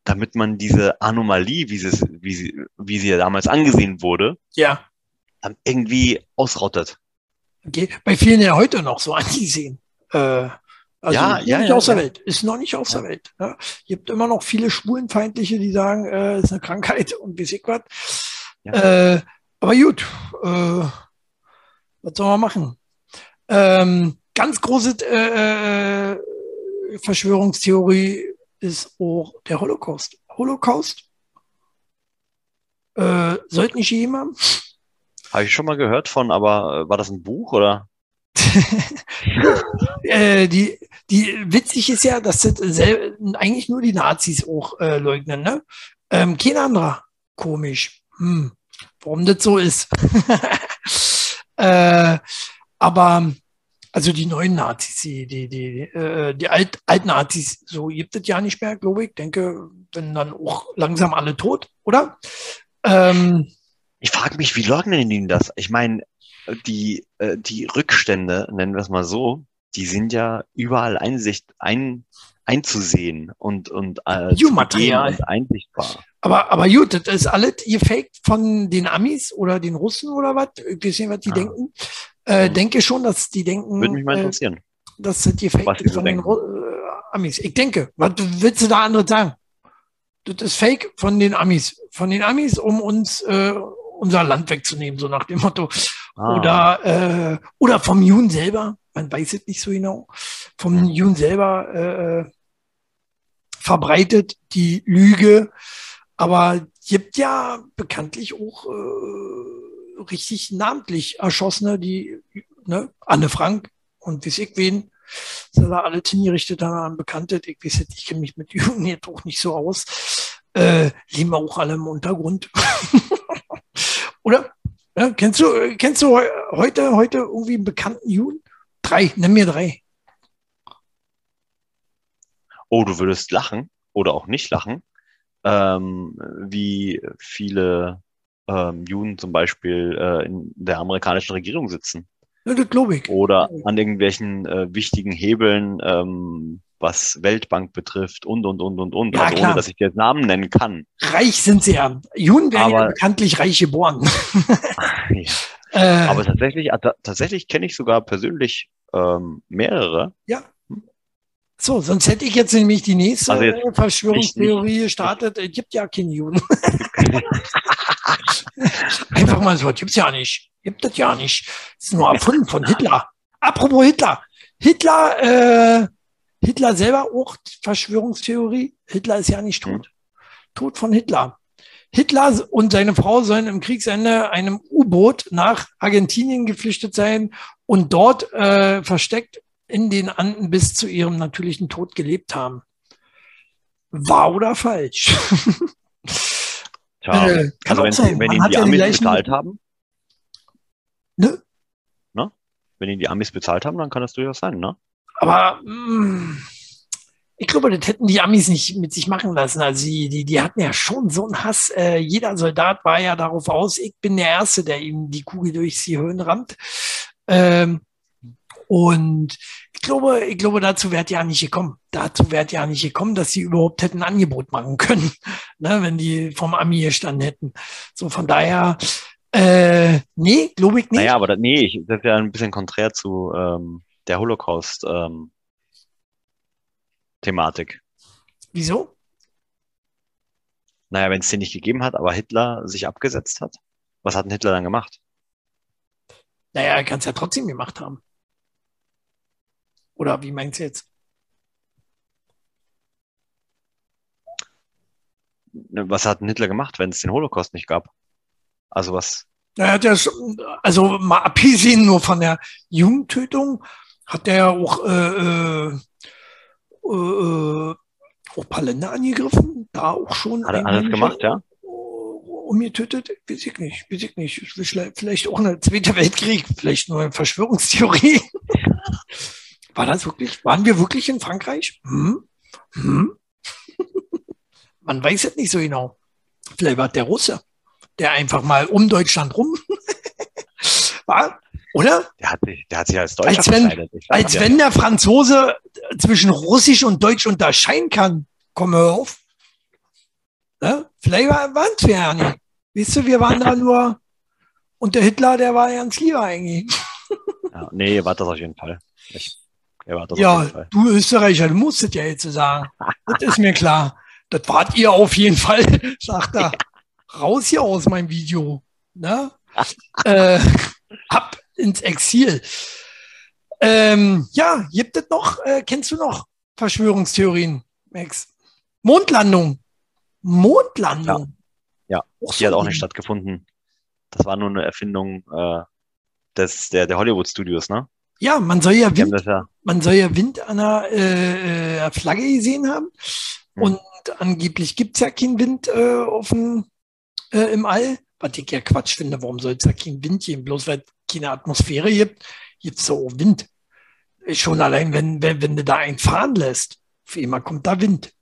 Speaker 2: damit man diese Anomalie, wie sie, wie sie, wie sie ja damals angesehen wurde,
Speaker 1: ja.
Speaker 2: irgendwie ausrottet.
Speaker 1: Okay. Bei vielen ja heute noch so angesehen. Äh, also
Speaker 2: ja, ja,
Speaker 1: nicht
Speaker 2: ja,
Speaker 1: aus
Speaker 2: der
Speaker 1: Welt, ist noch nicht aus der Welt. Ja. Gibt immer noch viele Schwulenfeindliche, die sagen, äh, ist eine Krankheit und wie ich was. Äh, aber gut, äh, was soll man machen? Ähm, ganz große äh, äh Verschwörungstheorie ist auch der Holocaust. Holocaust? Äh, sollte nicht jemand?
Speaker 2: Habe ich schon mal gehört von, aber äh, war das ein Buch oder?
Speaker 1: äh, die, die witzig ist ja, dass das eigentlich nur die Nazis auch äh, leugnen, ne? Ähm, kein anderer. Komisch. Hm. Warum das so ist. äh, aber also die neuen Nazis, die, die, die, äh, die Alt, Alt-Nazis, so gibt es ja nicht mehr, glaube ich. Denke, wenn dann auch langsam alle tot, oder? Ähm,
Speaker 2: ich frage mich, wie leugnen die das? Ich meine, die, äh, die Rückstände, nennen wir es mal so, die sind ja überall Einsicht, ein, einzusehen und, und,
Speaker 1: äh, Material.
Speaker 2: und einsichtbar.
Speaker 1: Aber, aber gut, das ist alles gefaked von den Amis oder den Russen oder was? Gesehen, was die ja. denken. Äh, denke schon, dass die denken.
Speaker 2: Würde mich mal äh, interessieren. Äh,
Speaker 1: das gefaked ist von den äh, Amis. Ich denke, was willst du da andere sagen? Das ist fake von den Amis. Von den Amis, um uns äh, unser Land wegzunehmen, so nach dem Motto. Ah. Oder, äh, oder vom Jun selber, man weiß es nicht so genau, vom hm. Jun selber äh, verbreitet die Lüge. Aber gibt ja bekanntlich auch äh, richtig namentlich Erschossene, die, ne, Anne Frank und wie ich wen, sind da alle hingerichtet an Bekannte. Ich weiß nicht, ich kenne mich mit Juden jetzt auch nicht so aus. Äh, leben wir auch alle im Untergrund. Oder? Ja, kennst du, kennst du heute, heute irgendwie einen bekannten Juden? Drei, nenn mir drei.
Speaker 2: Oh, du würdest lachen oder auch nicht lachen, ähm, wie viele ähm, Juden zum Beispiel äh, in der amerikanischen Regierung sitzen.
Speaker 1: Ja, das glaube ich.
Speaker 2: Oder an irgendwelchen äh, wichtigen Hebeln, ähm, was Weltbank betrifft und, und, und, und, und. Ja, also ohne, dass ich jetzt Namen nennen kann.
Speaker 1: Reich sind sie ja. Juden werden Aber, ja bekanntlich reich geboren.
Speaker 2: ja. äh, Aber tatsächlich, äh, tatsächlich kenne ich sogar persönlich ähm, mehrere.
Speaker 1: Ja. So, sonst hätte ich jetzt nämlich die nächste also Verschwörungstheorie gestartet. Es gibt ja keine Juden. Einfach mal so, gibt's ja nicht. Gibt es ja nicht. Das ist nur erfunden von Hitler. Apropos Hitler. Hitler, äh, Hitler selber auch Verschwörungstheorie. Hitler ist ja nicht tot. Mhm. Tod von Hitler. Hitler und seine Frau sollen im Kriegsende einem U-Boot nach Argentinien geflüchtet sein und dort äh, versteckt in den Anden bis zu ihrem natürlichen Tod gelebt haben. Wahr oder falsch?
Speaker 2: Tja, äh, also wenn, sein. wenn ihn die Amis gleichen... bezahlt haben.
Speaker 1: Ne?
Speaker 2: Ne? Wenn ihn die Amis bezahlt haben, dann kann das durchaus sein, ne?
Speaker 1: aber mh, mm, ich glaube, das hätten die Amis nicht mit sich machen lassen. Also die, die, die hatten ja schon so einen Hass. Äh, jeder Soldat war ja darauf aus, ich bin der Erste, der ihm die Kugel durch die Höhen rammt. Ähm, und ich glaube, ich glaube, dazu wäre ja nicht gekommen. Dazu wäre ja nicht gekommen, dass sie überhaupt hätten ein Angebot machen können, ne, wenn die vom Ami gestanden hätten. So von daher, äh, nee, glaube ich nicht.
Speaker 2: Naja, aber das, nee, ich, das ist ja ein bisschen konträr zu ähm, der Holocaust. Ähm.
Speaker 1: Wieso?
Speaker 2: Naja, wenn es den nicht gegeben hat, aber Hitler sich abgesetzt hat, was hat denn Hitler dann gemacht?
Speaker 1: Naja, er kann es ja trotzdem gemacht haben. Oder wie meinst du jetzt?
Speaker 2: Ne, was hat denn Hitler gemacht, wenn es den Holocaust nicht gab? Also was?
Speaker 1: Er hat ja also mal abgesehen nur von der Jugendtötung, hat er ja auch äh, äh, äh, auch paar Länder angegriffen, da auch schon.
Speaker 2: Hat er alles gemacht, ja?
Speaker 1: Umgetötet, weiß ich nicht, weiß ich nicht. Vielleicht auch eine Zweite Weltkrieg, vielleicht nur eine Verschwörungstheorie. War das wirklich, waren wir wirklich in Frankreich? Hm? Hm? Man weiß es nicht so genau. Vielleicht war der Russe, der einfach mal um Deutschland rum war. Oder?
Speaker 2: Der hat sich, der hat sich als Deutscher
Speaker 1: als wenn, als ja. wenn der Franzose zwischen Russisch und Deutsch unterscheiden kann. Komm hör auf. Ne? Vielleicht waren es wir ja nicht. Weißt du, wir waren da nur, und der Hitler, der war ganz lieber eigentlich.
Speaker 2: Ja, nee, wart das auf jeden Fall. Ich,
Speaker 1: ja, du Österreicher, du musst es ja jetzt sagen. das ist mir klar. Das wart ihr auf jeden Fall, sagt er. Raus hier aus meinem Video. Ne? äh, ab ins Exil. Ähm, ja, gibt es noch, äh, kennst du noch Verschwörungstheorien, Max? Mondlandung. Mondlandung.
Speaker 2: Ja, ja. die hat auch nicht stattgefunden. Das war nur eine Erfindung äh, des, der, der Hollywood-Studios, ne?
Speaker 1: Ja, man soll ja Wind, ja man soll ja Wind an der äh, äh Flagge gesehen haben. Hm. Und angeblich gibt's ja keinen Wind äh, auf dem, äh, im All. Was ich ja Quatsch finde, warum soll es ja keinen Wind geben? Bloß weil keine Atmosphäre gibt, gibt es so Wind. Schon allein, wenn, wenn, wenn du da einen fahren lässt, auf einmal kommt da Wind.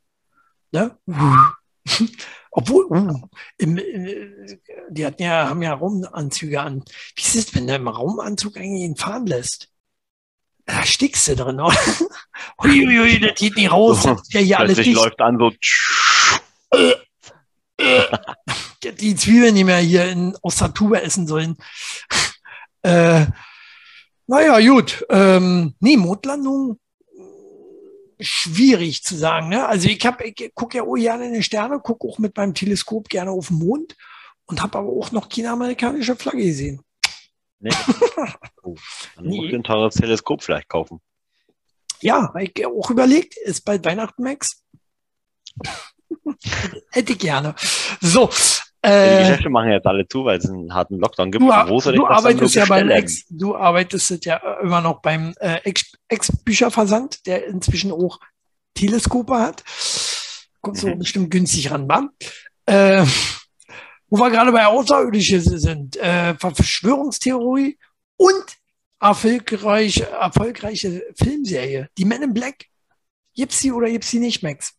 Speaker 1: Ne? Obwohl, uh, im, äh, die hatten ja, haben ja Raumanzüge an. Wie ist es, wenn du im Raumanzug eigentlich ihn fahren lässt? Da stickst du drin, oder? Uiuiui, das geht nicht raus. Das ist
Speaker 2: ja hier alles dicht. läuft an so. Äh,
Speaker 1: äh, die Zwiebeln, die wir hier in, aus der Tube essen sollen. Äh, naja, gut. Ähm, nee, Mondlandung schwierig zu sagen. Ne? Also ich, hab, ich gucke ja auch gerne in die Sterne, gucke auch mit meinem Teleskop gerne auf den Mond und habe aber auch noch keine amerikanische Flagge gesehen.
Speaker 2: Nee. Oh, dann muss ich ein teures Teleskop vielleicht kaufen.
Speaker 1: Ja, ich auch überlegt, ist bald Weihnachten, Max. Hätte ich gerne. So,
Speaker 2: die äh, Geschäfte machen jetzt alle zu, weil es einen harten Lockdown gibt.
Speaker 1: Du, du arbeitest ja beim Ex, du arbeitest ja immer noch beim äh, Ex-Bücherversand, der inzwischen auch Teleskope hat. Kommt so mhm. bestimmt günstig ran, wa? Äh, wo wir gerade bei Außerirdische sind, äh, Verschwörungstheorie und erfolgreiche, erfolgreiche Filmserie, die Men in Black. Gibt's sie oder gibt's sie nicht, Max?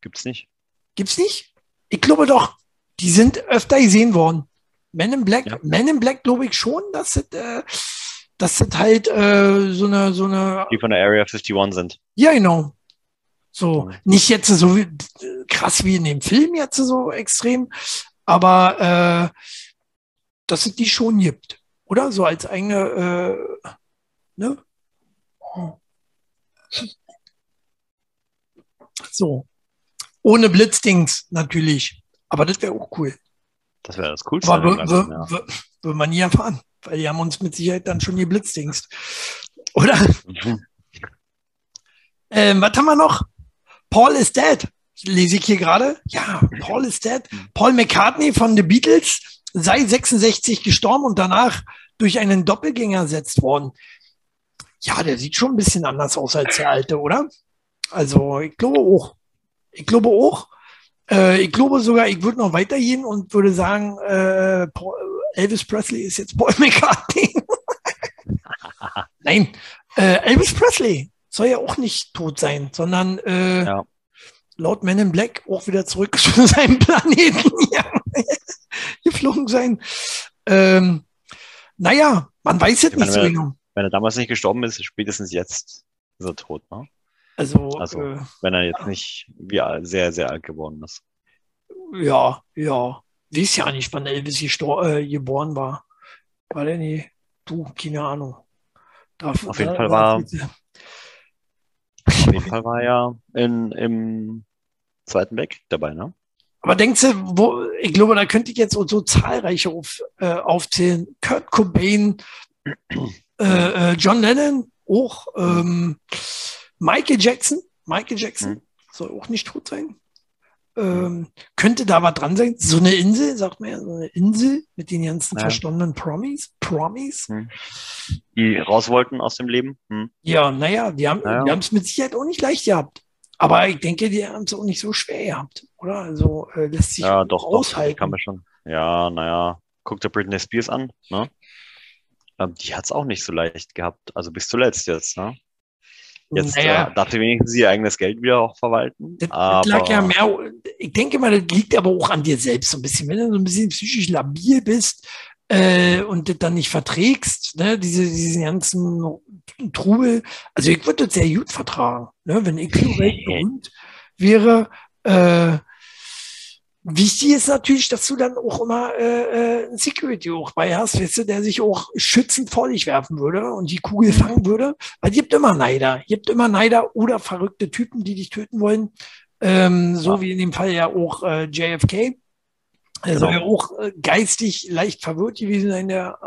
Speaker 2: Gibt's nicht.
Speaker 1: Gibt's nicht? Ich glaube doch, die sind öfter gesehen worden. Men in Black, ja. Men in Black glaube ich schon, dass es, äh, dass es halt äh, so eine, so eine.
Speaker 2: Die von der Area 51 sind.
Speaker 1: Ja, genau. So, nicht jetzt so krass wie in dem Film jetzt so extrem, aber äh, dass es die schon gibt. Oder? So als eigene, äh, ne? So. Ohne Blitzdings natürlich. Aber das wäre auch cool.
Speaker 2: Das wäre das Coolste.
Speaker 1: Aber würde ja. man nie erfahren, weil die haben uns mit Sicherheit dann schon geblitzdingst. Oder? Mhm. Ähm, was haben wir noch? Paul is dead. Lese ich hier gerade. Ja, Paul is dead. Paul McCartney von The Beatles sei 66 gestorben und danach durch einen Doppelgänger ersetzt worden. Ja, der sieht schon ein bisschen anders aus als der alte, oder? Also, ich glaube auch. Ich glaube auch. Äh, ich glaube sogar, ich würde noch weitergehen und würde sagen, äh, Paul, Elvis Presley ist jetzt Paul McCartney. Nein, Äh, Elvis Presley soll ja auch nicht tot sein, sondern äh, ja. laut Men in Black auch wieder zurück zu seinem Planeten geflogen sein. Ähm, naja, man weiß jetzt nicht so genau.
Speaker 2: Wenn er damals nicht gestorben ist, spätestens jetzt ist er tot, ne?
Speaker 1: Also,
Speaker 2: also äh, wenn er jetzt nicht wie sehr, sehr alt geworden ist.
Speaker 1: Ja, ja. Weiß ja nicht, wann Elvis äh, geboren war. War der nie? Du, keine Ahnung.
Speaker 2: Darf, auf jeden da, Fall war. Fall war er in, im Zweiten Weltkrieg dabei, ne?
Speaker 1: Aber denkst du, wo, ich glaube, da könnte ich jetzt so, zahlreiche auf, äh, aufzählen. Kurt Cobain, äh, äh, John Lennon, auch ähm, Michael Jackson, Michael Jackson mhm. soll auch nicht tot sein. Ähm, könnte da was dran sein? So eine Insel, sagt man ja, so eine Insel mit den ganzen ja. verstandenen Promis. Promis. Hm.
Speaker 2: Die raus wollten aus dem Leben. Hm.
Speaker 1: Ja, naja, die haben naja. es mit Sicherheit auch nicht leicht gehabt. Aber ich denke, die haben es auch nicht so schwer gehabt, oder? Also äh, lässt sich
Speaker 2: ja, doch, aushalten. Doch, kann man schon. Ja, naja, guck dir Britney Spears an, ne? Ähm, die hat es auch nicht so leicht gehabt, also bis zuletzt jetzt, ne? Jetzt naja. äh, darf sie wenigstens ihr eigenes Geld wieder auch verwalten.
Speaker 1: Das, aber... lag ja mehr, ich denke mal, das liegt aber auch an dir selbst so ein bisschen. Wenn du so ein bisschen psychisch labil bist äh, und das dann nicht verträgst, ne, diese, diesen ganzen Trubel. Also ich würde das sehr gut vertragen, ne, wenn ich so weltberühmt wäre. Äh, Wichtig ist natürlich, dass du dann auch immer äh, äh, Security auch bei hast, weißt du, der sich auch schützend vor dich werfen würde und die Kugel fangen würde. Weil es gibt immer Neider. Es gibt immer Neider oder verrückte Typen, die dich töten wollen. Ähm, so ja. wie in dem Fall ja auch äh, JFK. Er soll ja auch äh, geistig leicht verwirrt gewesen sein, der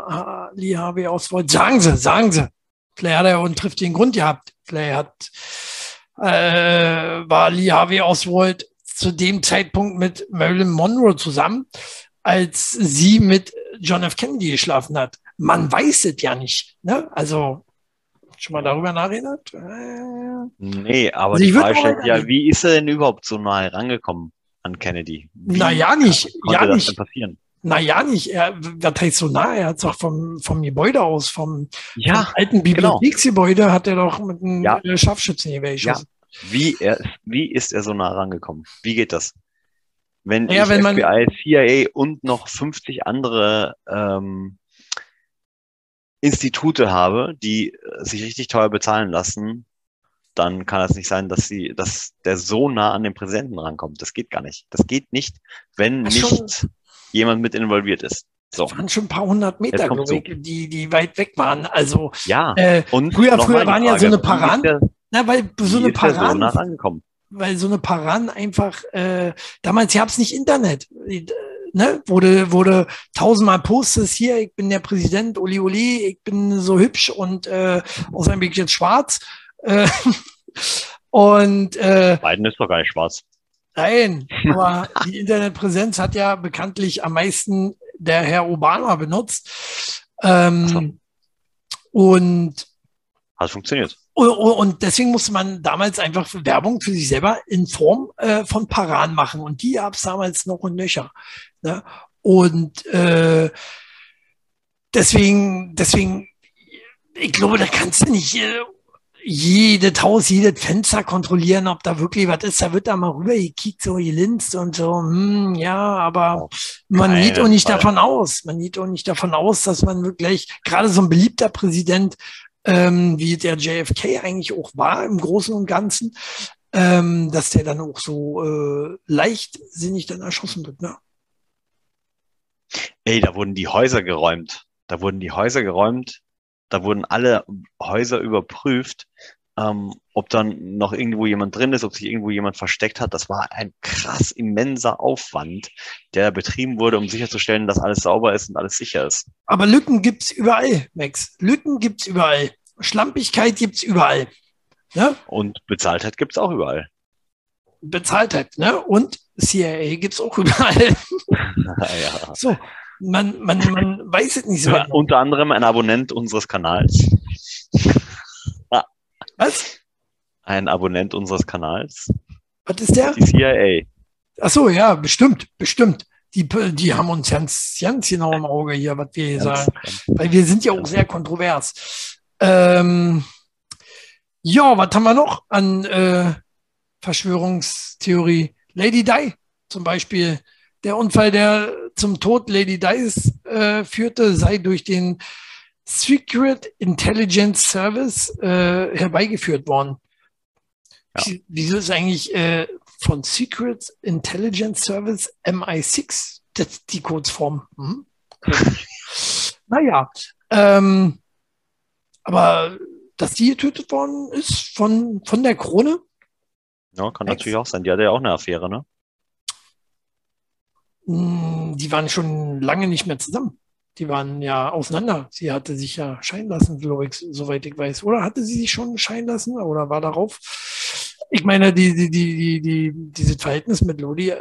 Speaker 1: äh, Lee Harvey Oswald. Sagen Sie, sagen Sie. Vielleicht hat er und trifft den Grund gehabt. Vielleicht hat, äh, war Lee Harvey Oswald zu dem Zeitpunkt mit Marilyn Monroe zusammen, als sie mit John F. Kennedy geschlafen hat. Man weiß es ja nicht. Ne? Also schon mal darüber nachgedacht?
Speaker 2: Äh, nee, aber also die Frage stellt ja, wie ist er denn überhaupt so nahe rangekommen an Kennedy? Wie
Speaker 1: naja, nicht. Ja, das nicht. Denn passieren? Naja, nicht. Er, was heißt so nah? Er hat es auch vom, vom Gebäude aus, vom, ja, vom alten genau. Bibliotheksgebäude, genau. hat er doch mit einem ja. Scharfschützengewehr geschossen.
Speaker 2: Wie, er, wie ist er so nah rangekommen? Wie geht das? Wenn ja, ich wenn FBI, CIA und noch 50 andere ähm, Institute habe, die äh, sich richtig teuer bezahlen lassen, dann kann es nicht sein, dass sie, dass der so nah an den Präsidenten rankommt. Das geht gar nicht. Das geht nicht, wenn nicht schon, jemand mit involviert ist.
Speaker 1: So. Das waren schon ein paar hundert Meter, glaube ich, die, die weit weg waren. Also
Speaker 2: ja.
Speaker 1: Äh, und früher, früher waren ja so eine Paraden. Na, weil so eine Paran,
Speaker 2: so
Speaker 1: weil so eine Paran einfach, äh, damals gab es nicht Internet. Äh, ne, wurde, wurde tausendmal Postes hier, ich bin der Präsident, Uli Uli, ich bin so hübsch und äh, außerdem bin ich jetzt schwarz. Äh, und äh,
Speaker 2: Biden ist doch gar nicht schwarz.
Speaker 1: Nein, aber die Internetpräsenz hat ja bekanntlich am meisten der Herr Obama benutzt. Ähm, so. Und
Speaker 2: hat funktioniert.
Speaker 1: Und deswegen musste man damals einfach Werbung für sich selber in Form äh, von Paran machen. Und die gab es damals noch und nöcher. Ne? Und äh, deswegen, deswegen, ich glaube, da kannst du nicht äh, jedes Haus, jedes Fenster kontrollieren, ob da wirklich was ist. Da wird da mal rüber gekickt, so gelinst und so. Hm, ja, aber man geht auch nicht Fall. davon aus. Man geht auch nicht davon aus, dass man wirklich, gerade so ein beliebter Präsident ähm, wie der JFK eigentlich auch war im Großen und Ganzen, ähm, dass der dann auch so äh, leichtsinnig dann erschossen wird. Ne?
Speaker 2: Ey, da wurden die Häuser geräumt. Da wurden die Häuser geräumt. Da wurden alle Häuser überprüft ähm, ob dann noch irgendwo jemand drin ist, ob sich irgendwo jemand versteckt hat. Das war ein krass immenser Aufwand, der betrieben wurde, um sicherzustellen, dass alles sauber ist und alles sicher ist.
Speaker 1: Aber Lücken gibt's überall, Max. Lücken gibt's überall. Schlampigkeit gibt's überall.
Speaker 2: Ne? Und Bezahltheit gibt's auch überall.
Speaker 1: Bezahltheit, ne? Und CIA gibt's auch überall. ja. So, man, man, man weiß es nicht so. Ja,
Speaker 2: unter anderem ein Abonnent unseres Kanals.
Speaker 1: Was?
Speaker 2: Ein Abonnent unseres Kanals.
Speaker 1: Was ist der?
Speaker 2: Die CIA.
Speaker 1: Ach so, ja, bestimmt, bestimmt. Die, die haben uns ganz, ganz genau im Auge hier, was wir hier sagen. Weil wir sind ja auch sehr kontrovers. Ähm, Ja, was haben wir noch an äh, Verschwörungstheorie? Lady Di zum Beispiel. Der Unfall, der zum Tod Lady Di's äh, führte, sei durch den Secret Intelligence Service äh, herbeigeführt worden. Ja. Wieso ist eigentlich äh, von Secret Intelligence Service MI6 das die Kurzform? Hm? naja, ähm, aber dass die getötet worden ist von, von der Krone?
Speaker 2: Ja, kann Ex natürlich auch sein. Die hatte ja auch eine Affäre, ne?
Speaker 1: Hm, die waren schon lange nicht mehr zusammen. Die waren ja auseinander. Sie hatte sich ja scheiden lassen, glaube ich, soweit ich weiß. Oder hatte sie sich schon scheiden lassen oder war darauf? Ich meine, die, die, die, die, die, dieses Verhältnis mit Lodi,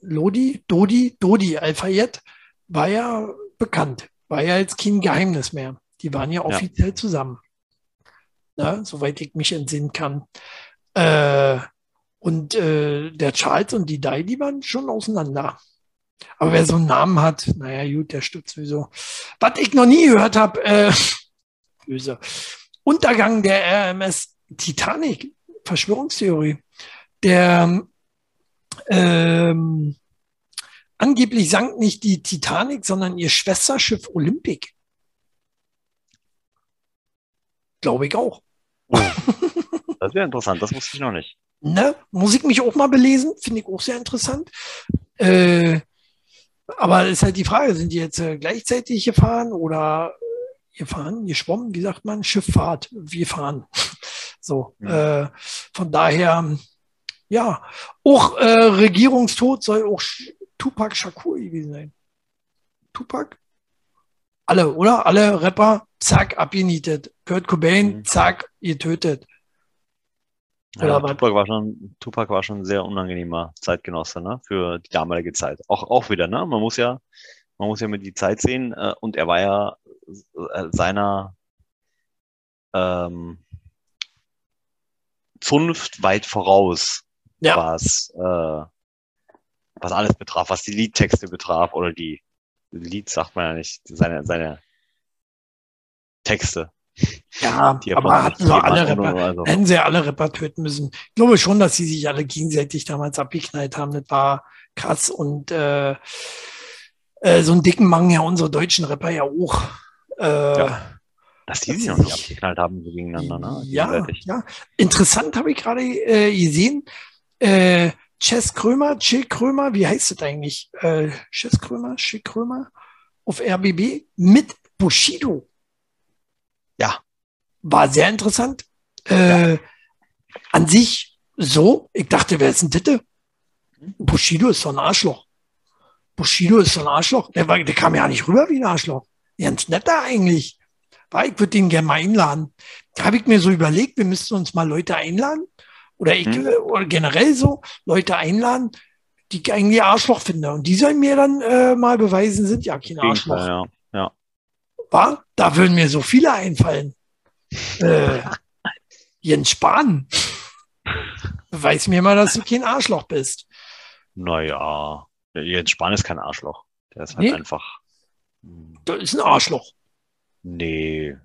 Speaker 1: Lodi, Dodi, Dodi, Alpha-Jet war ja bekannt. War ja jetzt kein Geheimnis mehr. Die waren ja offiziell ja. zusammen. Ja, soweit ich mich entsinnen kann. Äh, und äh, der Charles und die Dai, die waren schon auseinander. Aber wer so einen Namen hat, naja, gut, der stützt sowieso. Was ich noch nie gehört habe, äh, böse. Untergang der RMS Titanic, Verschwörungstheorie. Der ähm, angeblich sank nicht die Titanic, sondern ihr Schwesterschiff Olympic. Glaube ich auch.
Speaker 2: Oh. Das wäre interessant, das wusste ich noch nicht.
Speaker 1: Ne? Muss ich mich auch mal belesen, finde ich auch sehr interessant. Äh, aber ist halt die Frage, sind die jetzt äh, gleichzeitig gefahren oder gefahren, geschwommen, wie sagt man, Schifffahrt, wir fahren. So, mhm. äh, von daher, ja, auch äh, Regierungstod soll auch Tupac Shakur gewesen sein. Tupac? Alle, oder? Alle Rapper, zack, abgenietet. Kurt Cobain, mhm. zack, getötet.
Speaker 2: Ja, Tupac war schon, Tupac war schon ein sehr unangenehmer Zeitgenosse, ne, für die damalige Zeit. Auch, auch wieder, ne, man muss ja, man muss ja mit die Zeit sehen, äh, und er war ja äh, seiner, ähm, Zunft weit voraus, ja. was, äh, was alles betraf, was die Liedtexte betraf, oder die, Lied sagt man ja nicht, seine, seine Texte.
Speaker 1: Ja, aber hatten sie alle Rapper, also. hätten sie alle Rapper töten müssen. Ich glaube schon, dass sie sich alle gegenseitig damals abgeknallt haben. Das war krass und äh, äh, so einen dicken Mang ja unsere deutschen Rapper ja auch. Äh, ja.
Speaker 2: Dass die sich noch nicht abgeknallt haben so gegeneinander. Ne?
Speaker 1: Ja, ja. Interessant habe ich gerade äh, gesehen. Äh, Chess Krömer, Chill Krömer, wie heißt das eigentlich? Äh, Chess Krömer, Chill Krömer auf RBB mit Bushido.
Speaker 2: Ja.
Speaker 1: War sehr interessant. Äh, ja. An sich so, ich dachte, wer ist ein Titte? Bushido ist so ein Arschloch. Bushido ist so ein Arschloch. Der, war, der kam ja nicht rüber wie ein Arschloch. Ganz netter eigentlich. War, ich würde den gerne mal einladen. Da habe ich mir so überlegt, wir müssten uns mal Leute einladen. Oder ich, hm. oder generell so, Leute einladen, die ich eigentlich Arschloch finde. Und die sollen mir dann äh, mal beweisen, sind ja kein Arschloch. Ja, ja. War? Da würden mir so viele einfallen. Äh, Jens Spahn. Beweis mir mal, dass du kein Arschloch bist.
Speaker 2: Naja, Jens Spahn ist kein Arschloch. Der ist halt nee. einfach.
Speaker 1: Hm. Das ist ein Arschloch.
Speaker 2: Nee,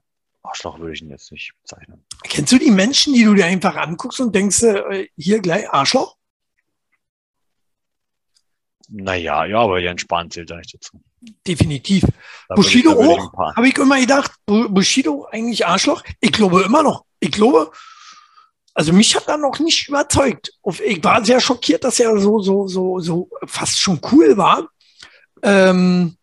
Speaker 2: Arschloch würde ich ihn jetzt nicht bezeichnen.
Speaker 1: Kennst du die Menschen, die du dir einfach anguckst und denkst, äh, hier gleich Arschloch?
Speaker 2: Naja, ja, aber Jens Spahn zählt da nicht dazu.
Speaker 1: Definitiv. Da Bushido auch, habe ich immer gedacht, Bushido eigentlich Arschloch. Ich glaube immer noch. Ich glaube, also mich hat er noch nicht überzeugt. Ich war sehr schockiert, dass er so, so, so, so fast schon cool war. Ähm,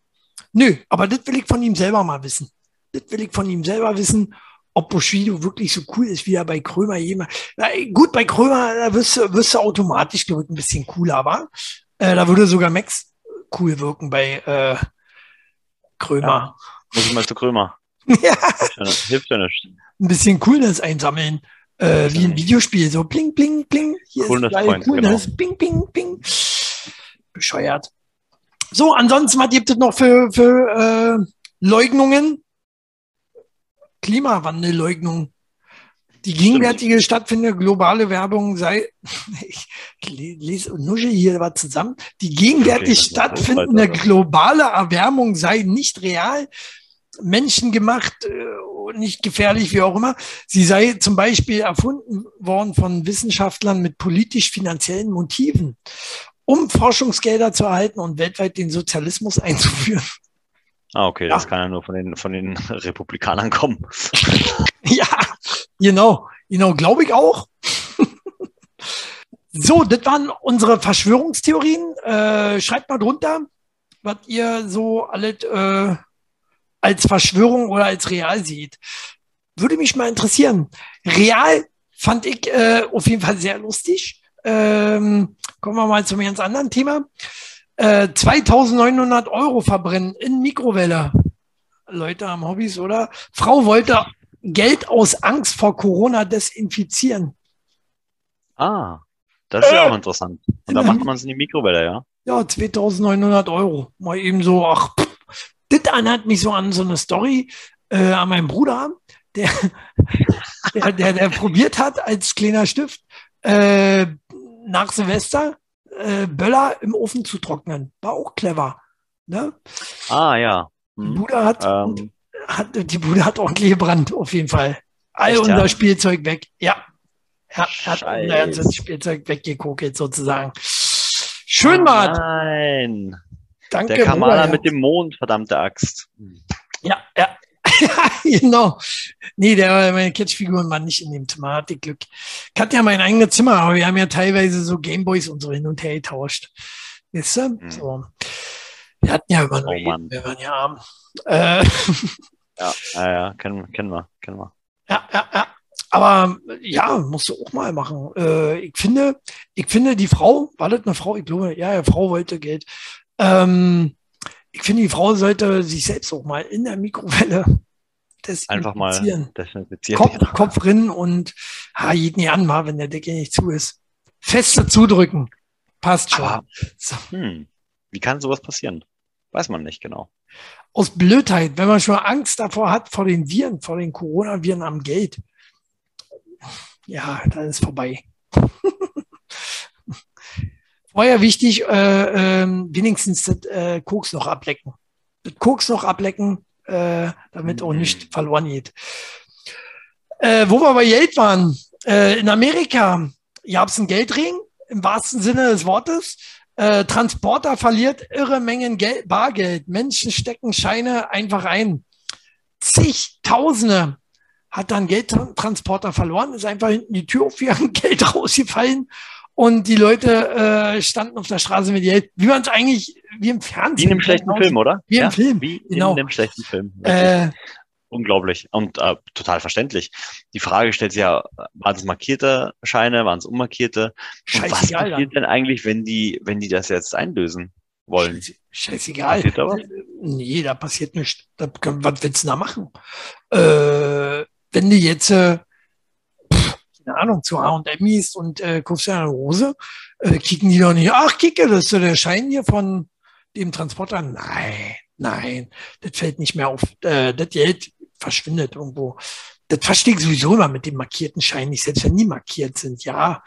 Speaker 1: nö, aber das will ich von ihm selber mal wissen. Das will ich von ihm selber wissen, ob Bushido wirklich so cool ist, wie er bei Krömer jemand. Na, gut, bei Krömer, da wirst du, wirst du automatisch, glaube ich, ein bisschen cooler, aber äh, da würde sogar Max cool wirken bei äh, Krömer. Ja,
Speaker 2: muss ich mal zu Krömer. ja. Hilft ja nicht.
Speaker 1: Ein bisschen Coolness einsammeln. Äh, wie ein Videospiel, so bling, bling, bling. Hier Coolness ist geil, Coolness, genau. bing, bing, bing. Bescheuert. So, ansonsten, was gibt es noch für, für äh, Leugnungen? Klimawandelleugnung. Die gegenwärtige stattfindende globale Werbung sei, ich lese und nusche hier was zusammen, die gegenwärtig okay, stattfindende globale Erwärmung sei nicht real, menschengemacht äh, nicht gefährlich, wie auch immer. Sie sei zum Beispiel erfunden worden von Wissenschaftlern mit politisch-finanziellen Motiven, um Forschungsgelder zu erhalten und weltweit den Sozialismus einzuführen.
Speaker 2: Ah, okay, das kann ja nur von den, von den Republikanern kommen.
Speaker 1: ja, genau, genau, glaube ich auch. so, das waren unsere Verschwörungstheorien. Äh, schreibt mal drunter, was ihr so alles äh, als Verschwörung oder als real seht. Würde mich mal interessieren. Real fand ich äh, auf jeden Fall sehr lustig. Ähm, kommen wir mal zum ganz anderen Thema. Äh, 2900 Euro verbrennen in Mikrowelle. Leute haben Hobbys, oder? Frau wollte Geld aus Angst vor Corona desinfizieren.
Speaker 2: Ah, das ist äh, ja auch interessant. Und da macht man es in die Mikrowelle, ja?
Speaker 1: Ja, 2900 Euro. Mal eben so, ach, das erinnert mich so an so eine Story äh, an meinen Bruder, der, der, der, der probiert hat als kleiner Stift äh, nach Silvester äh, Böller im Ofen zu trocknen. War auch clever. Ne?
Speaker 2: Ah ja.
Speaker 1: Hm. Bude hat, ähm. Hat, die Bude hat ordentlich gebrannt, auf jeden Fall. All Echt, unser ja? Spielzeug weg. Ja. Er, hat unser ganzes Spielzeug weggeguckt, sozusagen. Schön, oh,
Speaker 2: Nein. Danke. Der Kamala Bruder, mit dem Mond, verdammte Axt.
Speaker 1: Ja, ja. genau. Nee, der, meine Catchfiguren waren nicht in dem Zimmer, hatte Glück. Ich hatte ja mein eigenes Zimmer, aber wir haben ja teilweise so Gameboys und so hin und her getauscht. Weißt du? Mhm. So. Wir hatten ja immer oh, wir waren ja arm. Äh.
Speaker 2: Ja, ja, ja, kennen, kennen wir, kennen wir.
Speaker 1: Ja, ja, ja. Aber ja, musst du auch mal machen. Äh, ich finde, ich finde, die Frau, war das eine Frau? Ich glaube, ja, ja, Frau wollte Geld. Ähm, ich finde, die Frau sollte sich selbst auch mal in der Mikrowelle
Speaker 2: Einfach mal desinfizieren.
Speaker 1: Kopf, Kopf drin und ha, jeden nicht an, mal, wenn der Deckel nicht zu ist. Fester zudrücken. Passt schon. Aber,
Speaker 2: so. hm, wie kann sowas passieren? Weiß man nicht genau.
Speaker 1: Aus Blödheit, wenn man schon Angst davor hat, vor den Viren, vor den Coronaviren am Geld, ja, dann ist vorbei. Vorher wichtig, äh, äh, wenigstens das äh, Koks noch ablecken. Das Koks noch ablecken, äh, damit auch nicht mhm. verloren geht. Äh, wo wir bei Geld waren, äh, in Amerika gab es einen Geldring, im wahrsten Sinne des Wortes. Äh, Transporter verliert irre Mengen Geld, Bargeld. Menschen stecken Scheine einfach ein. Zigtausende hat dann Geldtransporter verloren, ist einfach hinten die Tür auf ihrem Geld rausgefallen und die Leute äh, standen auf der Straße mit Geld, wie man es eigentlich wie im Fernsehen.
Speaker 2: Wie in einem schlechten Film, oder?
Speaker 1: Wie ja, im Film.
Speaker 2: Wie genau. in einem schlechten Film. Äh, Unglaublich und äh, total verständlich. Die Frage stellt sich ja, waren es markierte Scheine, waren es unmarkierte? Und was passiert dann. denn eigentlich, wenn die, wenn die das jetzt einlösen wollen?
Speaker 1: Scheißegal. Passiert da was? Nee, da passiert nichts. Da, was willst du da machen? Äh, wenn die jetzt, äh, pff, keine Ahnung, zu H&M ist und äh, kaufst dir eine Hose, äh, kicken die doch nicht, ach, kicke, das ist so der Schein hier von dem Transporter. Nein, nein, das fällt nicht mehr auf. Äh, das Geld verschwindet irgendwo. Das verstehe ich sowieso immer mit dem markierten Schein nicht, selbst wenn die markiert sind. Ja,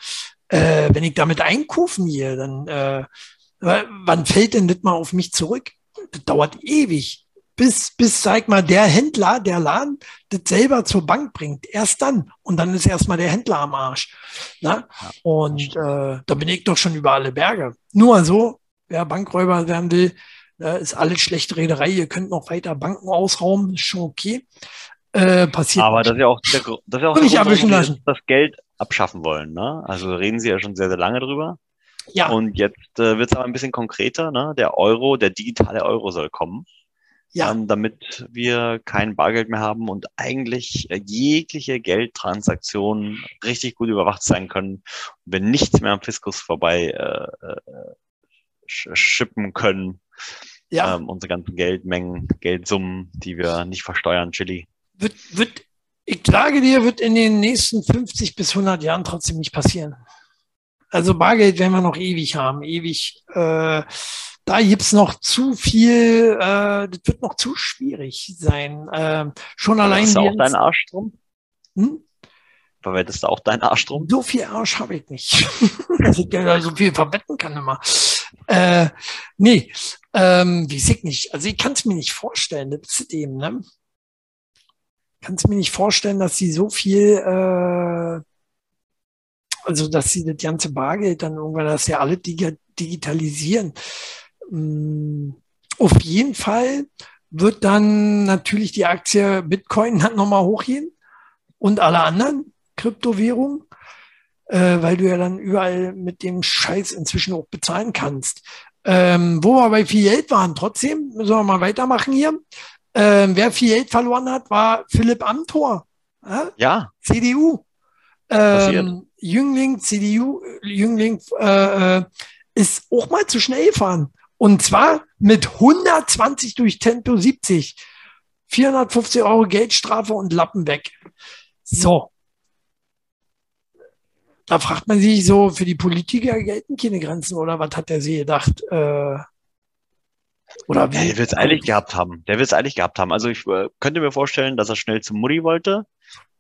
Speaker 1: äh, wenn ich damit einkaufen hier, dann äh, wann fällt denn das mal auf mich zurück? Das dauert ewig bis, bis, sag mal, der Händler, der Laden, das selber zur Bank bringt. Erst dann. Und dann ist erstmal der Händler am Arsch. Ne? Und äh, da bin ich doch schon über alle Berge. Nur so, wer Bankräuber werden will, äh, ist alles schlechte Rederei. Ihr könnt noch weiter Banken ausrauben, ist schon okay. Äh, passiert
Speaker 2: Aber das ist ja auch der, das ist ja auch der Grund, warum sie das Geld abschaffen wollen. Ne? Also reden sie ja schon sehr, sehr lange drüber. Ja. Und jetzt äh, wird es aber ein bisschen konkreter. Ne? Der Euro, der digitale Euro soll kommen ja. ähm, damit wir kein Bargeld mehr haben und eigentlich äh, jegliche Geldtransaktionen richtig gut überwacht sein können, wenn nichts mehr am Fiskus vorbei äh, äh, schippen können. Ja. Ähm, unsere ganzen Geldmengen, Geldsummen, die wir nicht versteuern, Chili.
Speaker 1: Wird, wird, ich sage dir, wird in den nächsten 50 bis 100 Jahren trotzdem nicht passieren. Also Bargeld werden wir noch ewig haben, ewig. Äh, da gibt's noch zu viel, äh, das wird noch zu schwierig sein. Äh, schon allein.
Speaker 2: Ist auch dein Arsch drum? Hm? Verwendest du auch deinen Arsch drum?
Speaker 1: So viel Arsch habe ich nicht, dass ich da so viel verwetten kann immer. Äh, nee, ähm, wie ich nicht. Also ich kann es mir nicht vorstellen, das ist dem, ne? kannst mir nicht vorstellen, dass sie so viel, äh, also dass sie das ganze Bargeld dann irgendwann, dass sie alle dig digitalisieren. Mm, auf jeden Fall wird dann natürlich die Aktie Bitcoin dann nochmal hochgehen und alle anderen Kryptowährungen, äh, weil du ja dann überall mit dem Scheiß inzwischen auch bezahlen kannst. Ähm, wo wir bei viel Geld waren, trotzdem, müssen wir mal weitermachen hier. Ähm, wer viel Geld verloren hat, war Philipp Amthor.
Speaker 2: Ja. ja.
Speaker 1: CDU. Ähm, Jüngling, CDU, Jüngling äh, äh, ist auch mal zu schnell gefahren. Und zwar mit 120 durch Tempo 70. 450 Euro Geldstrafe und Lappen weg. So. Da fragt man sich so, für die Politiker gelten keine Grenzen oder was hat der sie gedacht? Äh,
Speaker 2: oder wie? Ja, der wird es eilig gehabt haben. Der wird es eilig gehabt haben. Also ich äh, könnte mir vorstellen, dass er schnell zum Mutti wollte.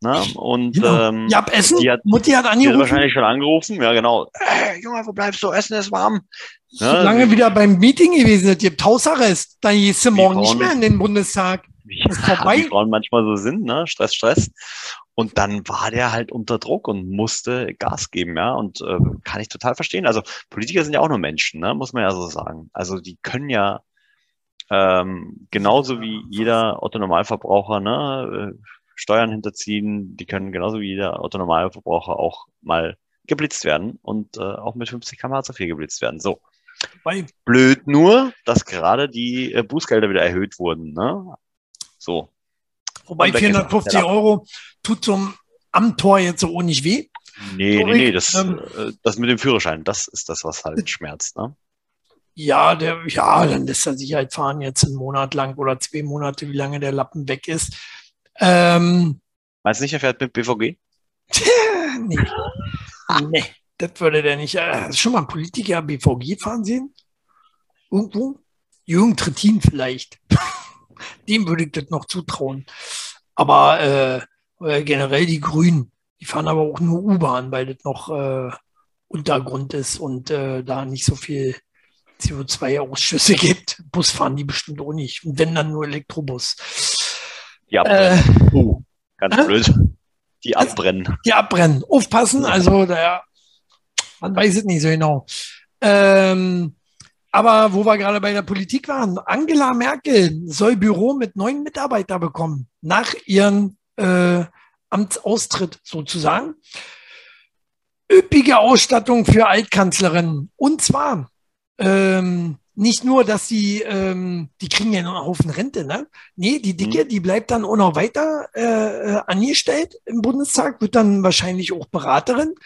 Speaker 2: Na, ne? und
Speaker 1: genau. ähm, ja, Essen.
Speaker 2: Die hat,
Speaker 1: Mutti hat
Speaker 2: angerufen. Die hat wahrscheinlich schon angerufen. Ja, genau. Hey, Junge, wo bleibst du? Essen ist warm.
Speaker 1: Ja, ne? lange wieder beim Meeting gewesen. Es gibt Hausarrest. Dann gehst du morgen nicht mehr in den Bundestag.
Speaker 2: Wie, wie Frauen manchmal so sind, ne? Stress, Stress. Und dann war der halt unter Druck und musste Gas geben, ja. Und äh, kann ich total verstehen. Also Politiker sind ja auch nur Menschen, ne? muss man ja so sagen. Also die können ja ähm, genauso wie jeder Autonormalverbraucher ne, äh, Steuern hinterziehen, die können genauso wie jeder Autonormalverbraucher auch mal geblitzt werden und äh, auch mit 50 km zu viel geblitzt werden. So. Wobei, Blöd nur, dass gerade die äh, Bußgelder wieder erhöht wurden. Ne? So.
Speaker 1: Wobei 450 Euro tut zum Amtor jetzt so nicht weh.
Speaker 2: Nee, nee, nee, das, ähm, äh, das mit dem Führerschein, das ist das, was halt schmerzt. Ne?
Speaker 1: Ja, der, ja, dann lässt er sich halt fahren jetzt einen Monat lang oder zwei Monate, wie lange der Lappen weg ist.
Speaker 2: Ähm, Meinst du nicht, er fährt mit BVG?
Speaker 1: nee. nee, das würde der nicht. Äh, schon mal ein Politiker BVG fahren sehen? Irgendwo? Jürgen Trittin vielleicht. Dem würde ich das noch zutrauen. Aber äh, äh, generell die Grünen, die fahren aber auch nur U-Bahn, weil das noch äh, Untergrund ist und äh, da nicht so viel CO2-Ausschüsse gibt. Bus fahren die bestimmt auch nicht. Und wenn dann nur Elektrobus.
Speaker 2: Die abbrennen. Uh, ganz blöd. Die abbrennen.
Speaker 1: Die abbrennen. Aufpassen, also der, man weiß es nicht so genau. Ähm, aber wo wir gerade bei der Politik waren, Angela Merkel soll Büro mit neun Mitarbeitern bekommen, nach ihrem äh, Amtsaustritt sozusagen. Üppige Ausstattung für Altkanzlerinnen. Und zwar ähm, nicht nur, dass sie, ähm, die kriegen ja noch einen Haufen Rente, ne? Nee, die Dicke, mhm. die bleibt dann auch noch weiter äh, äh, angestellt im Bundestag, wird dann wahrscheinlich auch Beraterin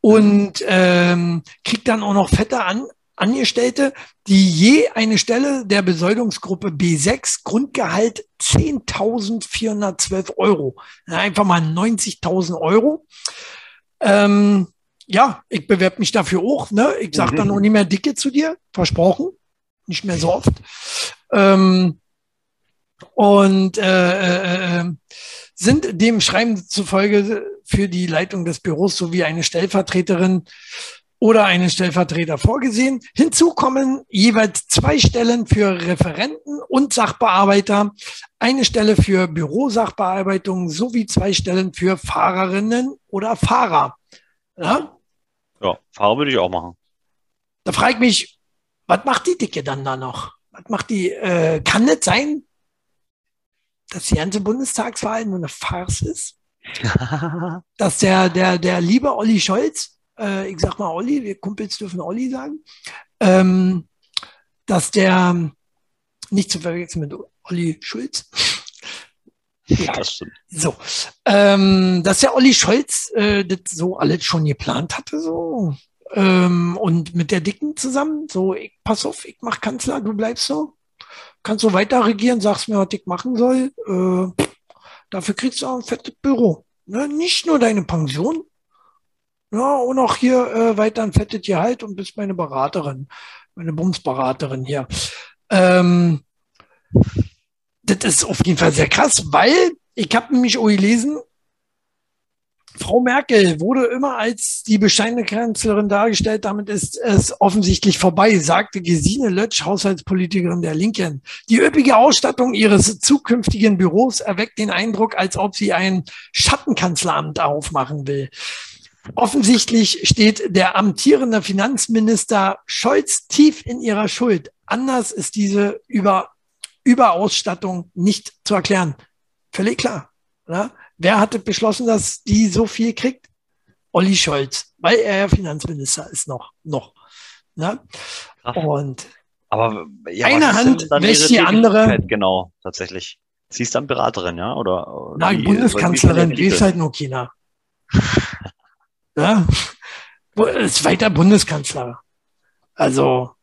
Speaker 1: und ähm, kriegt dann auch noch fette an, Angestellte, die je eine Stelle der Besoldungsgruppe B6 Grundgehalt 10.412 Euro. Einfach mal 90.000 Euro. Ähm, ja, ich bewerbe mich dafür auch. Ne? Ich sage mhm. dann auch nicht mehr Dicke zu dir, versprochen. Nicht mehr so oft. Ähm, und äh, äh, äh sind dem Schreiben zufolge für die Leitung des Büros sowie eine Stellvertreterin oder einen Stellvertreter vorgesehen. Hinzu kommen jeweils zwei Stellen für Referenten und Sachbearbeiter, eine Stelle für Bürosachbearbeitung sowie zwei Stellen für Fahrerinnen oder Fahrer.
Speaker 2: Ja, ja Fahrer würde ich auch machen.
Speaker 1: Da frage ich mich, was macht die Dicke dann da noch? Was macht die? Äh, kann es sein, dass die ganze Bundestagswahl nur eine Farce ist? dass der, der, der liebe Olli Scholz äh, ich sag mal Olli, wir Kumpels dürfen Olli sagen, ähm, dass der nicht zu verwechseln mit Olli Schulz. ja, das stimmt. So, ähm, dass der Olli Scholz äh, das so alles schon geplant hatte, so. Ähm, und mit der Dicken zusammen, so, ich, pass auf, ich mach Kanzler, du bleibst so. Kannst du weiter regieren, sagst mir, was ich machen soll. Äh, dafür kriegst du auch ein fettes Büro. Ne? Nicht nur deine Pension, ja, und auch hier äh, weiter ein fettes Gehalt und bist meine Beraterin, meine Bumsberaterin hier. Ähm, das ist auf jeden Fall sehr krass, weil ich habe nämlich auch gelesen, Frau Merkel wurde immer als die bescheidene Kanzlerin dargestellt. Damit ist es offensichtlich vorbei, sagte Gesine Lötsch, Haushaltspolitikerin der Linken. Die üppige Ausstattung ihres zukünftigen Büros erweckt den Eindruck, als ob sie ein Schattenkanzleramt aufmachen will. Offensichtlich steht der amtierende Finanzminister Scholz tief in ihrer Schuld. Anders ist diese Über Überausstattung nicht zu erklären. Völlig klar. Ja? Wer hatte beschlossen, dass die so viel kriegt? Olli Scholz, weil er ja Finanzminister ist noch. noch. Ja? Und
Speaker 2: aber
Speaker 1: ja, eine Hand wäscht die andere.
Speaker 2: Genau, tatsächlich. Sie ist dann Beraterin, ja? Oder,
Speaker 1: Na, wie, Bundeskanzlerin, wie ist halt nur China. Ist weiter Bundeskanzler. Also,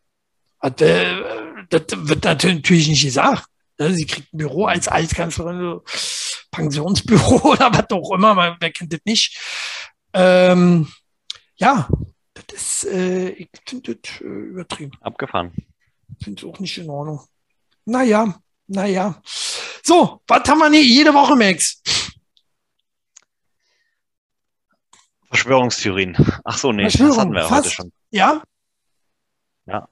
Speaker 1: hat, äh, das wird natürlich nicht gesagt. Ne? Sie kriegt ein Büro als Altkanzlerin, Pensionsbüro oder was auch immer, wer kennt das nicht. Ähm, ja, das ist, äh, ich finde das äh, übertrieben.
Speaker 2: Abgefahren.
Speaker 1: Finde es auch nicht in Ordnung. Naja, naja. So, was haben wir nie jede Woche, Max?
Speaker 2: Verschwörungstheorien. Ach so, nee, das
Speaker 1: hatten wir Fast, heute schon. Ja?
Speaker 2: Ja.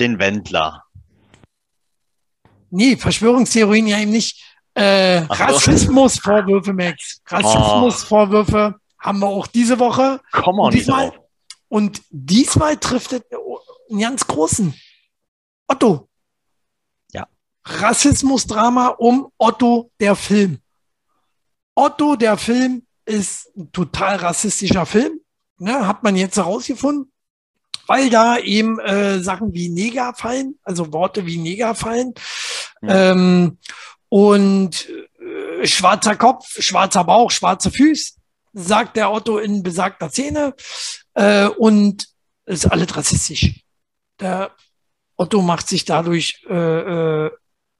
Speaker 2: Den Wendler.
Speaker 1: Nee, Verschwörungstheorien ja eben nicht. Äh, Rassismusvorwürfe, Max. Rassismusvorwürfe haben wir auch diese Woche.
Speaker 2: Komm on, diesmal,
Speaker 1: und diesmal trifft es einen ganz großen. Otto.
Speaker 2: Ja.
Speaker 1: Rassismusdrama um Otto, der Film. Otto, der Film, ist ein total rassistischer Film. Ne, hat man jetzt herausgefunden weil da eben äh, Sachen wie Neger fallen, also Worte wie Neger fallen. Ja. Ähm, und äh, schwarzer Kopf, schwarzer Bauch, schwarze Füße, sagt der Otto in besagter Szene. Äh, und ist alles rassistisch. Der Otto macht sich dadurch äh, äh,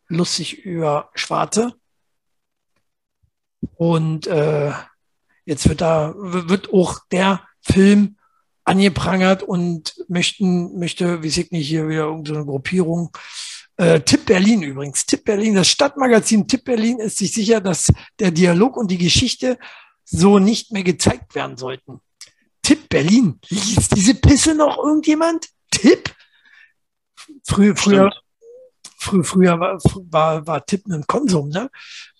Speaker 1: lustig über Schwarze. Und äh, jetzt wird da wird auch der Film angeprangert und möchten, möchte, wie ich nicht, hier wieder irgendeine Gruppierung. Äh, Tipp Berlin übrigens. Tipp Berlin, das Stadtmagazin Tipp Berlin ist sich sicher, dass der Dialog und die Geschichte so nicht mehr gezeigt werden sollten. Tipp Berlin. Liest diese Pisse noch irgendjemand? Tipp? Früher, früher, früher, früher war, war, war Tipp ein Konsum, ne?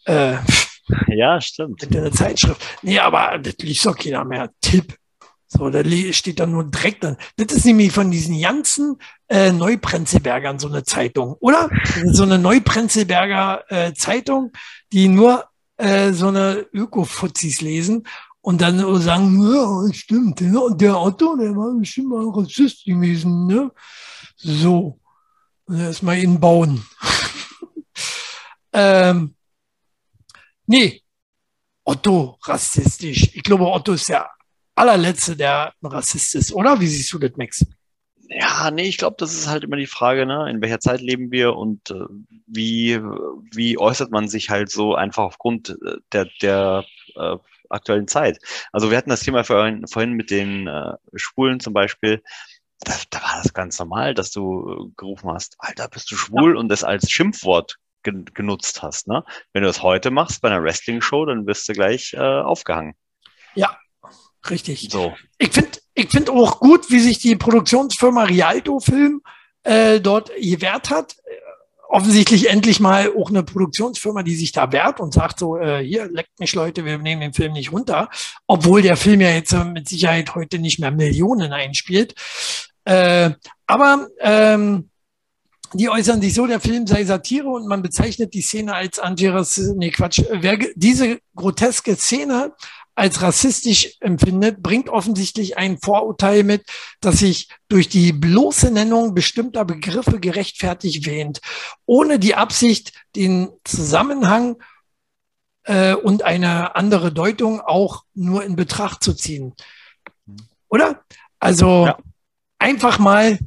Speaker 1: Äh,
Speaker 2: ja, stimmt.
Speaker 1: Mit einer Zeitschrift. Nee, aber das liest doch keiner mehr. Tipp. So, da steht dann nur direkt dann. Das ist nämlich von diesen ganzen äh, Neuprenzelbergern so eine Zeitung, oder? So eine Neuprenzelberger äh, Zeitung, die nur äh, so eine Öko-Fuzis lesen und dann sagen, ja, stimmt, ja, und der Otto, der war bestimmt mal ein Rassist gewesen, ne? So. Erstmal ihn bauen. ähm, nee, Otto rassistisch. Ich glaube, Otto ist ja allerletzte, der ein Rassist ist, oder? Wie siehst du das, Max?
Speaker 2: Ja, nee, ich glaube, das ist halt immer die Frage, ne? in welcher Zeit leben wir und äh, wie, wie äußert man sich halt so einfach aufgrund äh, der, der äh, aktuellen Zeit. Also wir hatten das Thema vorhin, vorhin mit den äh, Schwulen zum Beispiel. Da, da war das ganz normal, dass du gerufen hast, Alter, bist du schwul ja. und das als Schimpfwort genutzt hast. Ne? Wenn du das heute machst bei einer Wrestling-Show, dann wirst du gleich äh, aufgehangen.
Speaker 1: Ja, Richtig. So. Ich finde ich find auch gut, wie sich die Produktionsfirma Rialto Film äh, dort gewehrt hat. Offensichtlich endlich mal auch eine Produktionsfirma, die sich da wehrt und sagt so, äh, hier, leckt mich Leute, wir nehmen den Film nicht runter. Obwohl der Film ja jetzt äh, mit Sicherheit heute nicht mehr Millionen einspielt. Äh, aber ähm, die äußern sich so, der Film sei Satire und man bezeichnet die Szene als Antirassismus. Nee, Quatsch. Wer diese groteske Szene als rassistisch empfindet, bringt offensichtlich ein Vorurteil mit, das sich durch die bloße Nennung bestimmter Begriffe gerechtfertigt wähnt, ohne die Absicht, den Zusammenhang äh, und eine andere Deutung auch nur in Betracht zu ziehen. Oder? Also ja. einfach mal,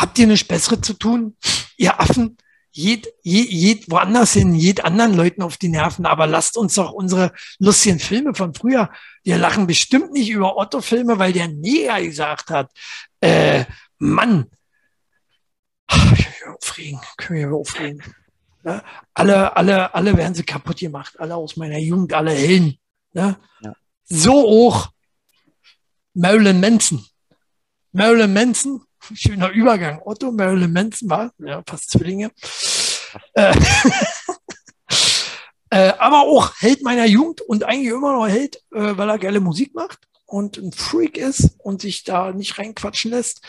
Speaker 1: habt ihr nichts Besseres zu tun, ihr Affen? jed, jed, jed, woanders hin, jed anderen Leuten auf die Nerven, aber lasst uns doch unsere lustigen Filme von früher, wir lachen bestimmt nicht über Otto-Filme, weil der Neger gesagt hat, äh, Mann, ich will aufregen, können wir aufregen. Ne? Alle, alle, alle werden sie kaputt gemacht, alle aus meiner Jugend, alle Helden. Ne? Ja. So hoch Marilyn Manson. Marilyn Manson, schöner Übergang. Otto Marilyn Manson war, ja, fast Zwillinge. Äh, äh, aber auch Held meiner Jugend und eigentlich immer noch Held, äh, weil er geile Musik macht und ein Freak ist und sich da nicht reinquatschen lässt.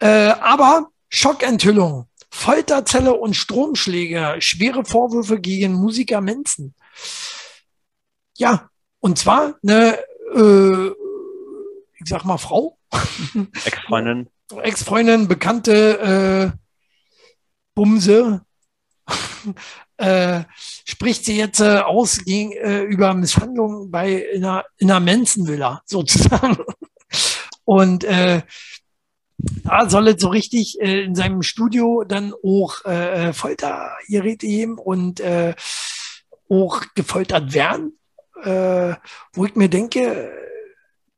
Speaker 1: Äh, aber Schockenthüllung, Folterzelle und Stromschläge, schwere Vorwürfe gegen Musiker Manson. Ja, und zwar eine, äh, ich sag mal, Frau.
Speaker 2: Ex-Freundin.
Speaker 1: Ex-Freundin, bekannte äh, Bumse. äh, spricht sie jetzt äh, aus gegen, äh, über Misshandlungen bei in einer, in einer Menschenvilla sozusagen. Und äh, da soll es so richtig äh, in seinem Studio dann auch äh, Foltergeräte geben und äh, auch gefoltert werden. Äh, wo ich mir denke,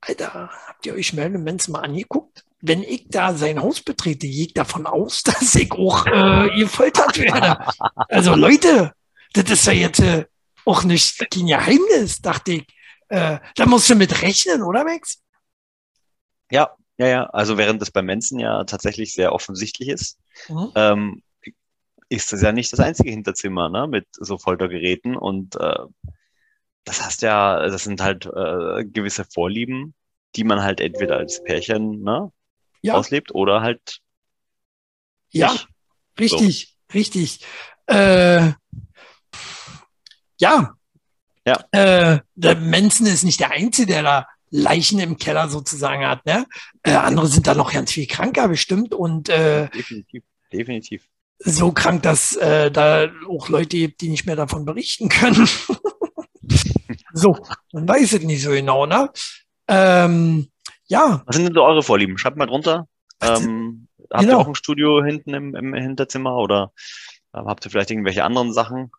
Speaker 1: Alter, habt ihr euch Merlin Manson mal angeguckt? Wenn ich da sein Haus betrete, gehe ich davon aus, dass ich auch äh, gefoltert werde. Also Leute, das ist ja jetzt äh, auch nicht kein Geheimnis, dachte ich. Äh, da musst du mit rechnen, oder Max?
Speaker 2: Ja, ja, ja. Also während das bei Manson ja tatsächlich sehr offensichtlich ist, mhm. ähm, ist das ja nicht das einzige Hinterzimmer ne, mit so Foltergeräten und äh, das heißt ja, das sind halt äh, gewisse Vorlieben, die man halt entweder als Pärchen ne, ja. auslebt oder halt.
Speaker 1: Ja, nicht. richtig, so. richtig. Äh, ja. Ja. Äh, der Manson ist nicht der Einzige, der da Leichen im Keller sozusagen hat. Ne? Äh, andere sind da noch ganz viel kranker bestimmt und äh,
Speaker 2: definitiv, definitiv.
Speaker 1: So krank, dass äh, da auch Leute gibt, die nicht mehr davon berichten können. So, man weiß es nicht so genau, ne? Ähm, ja.
Speaker 2: Was sind denn so eure Vorlieben? Schreibt mal drunter. Ähm, habt genau. ihr auch ein Studio hinten im, im Hinterzimmer oder äh, habt ihr vielleicht irgendwelche anderen Sachen?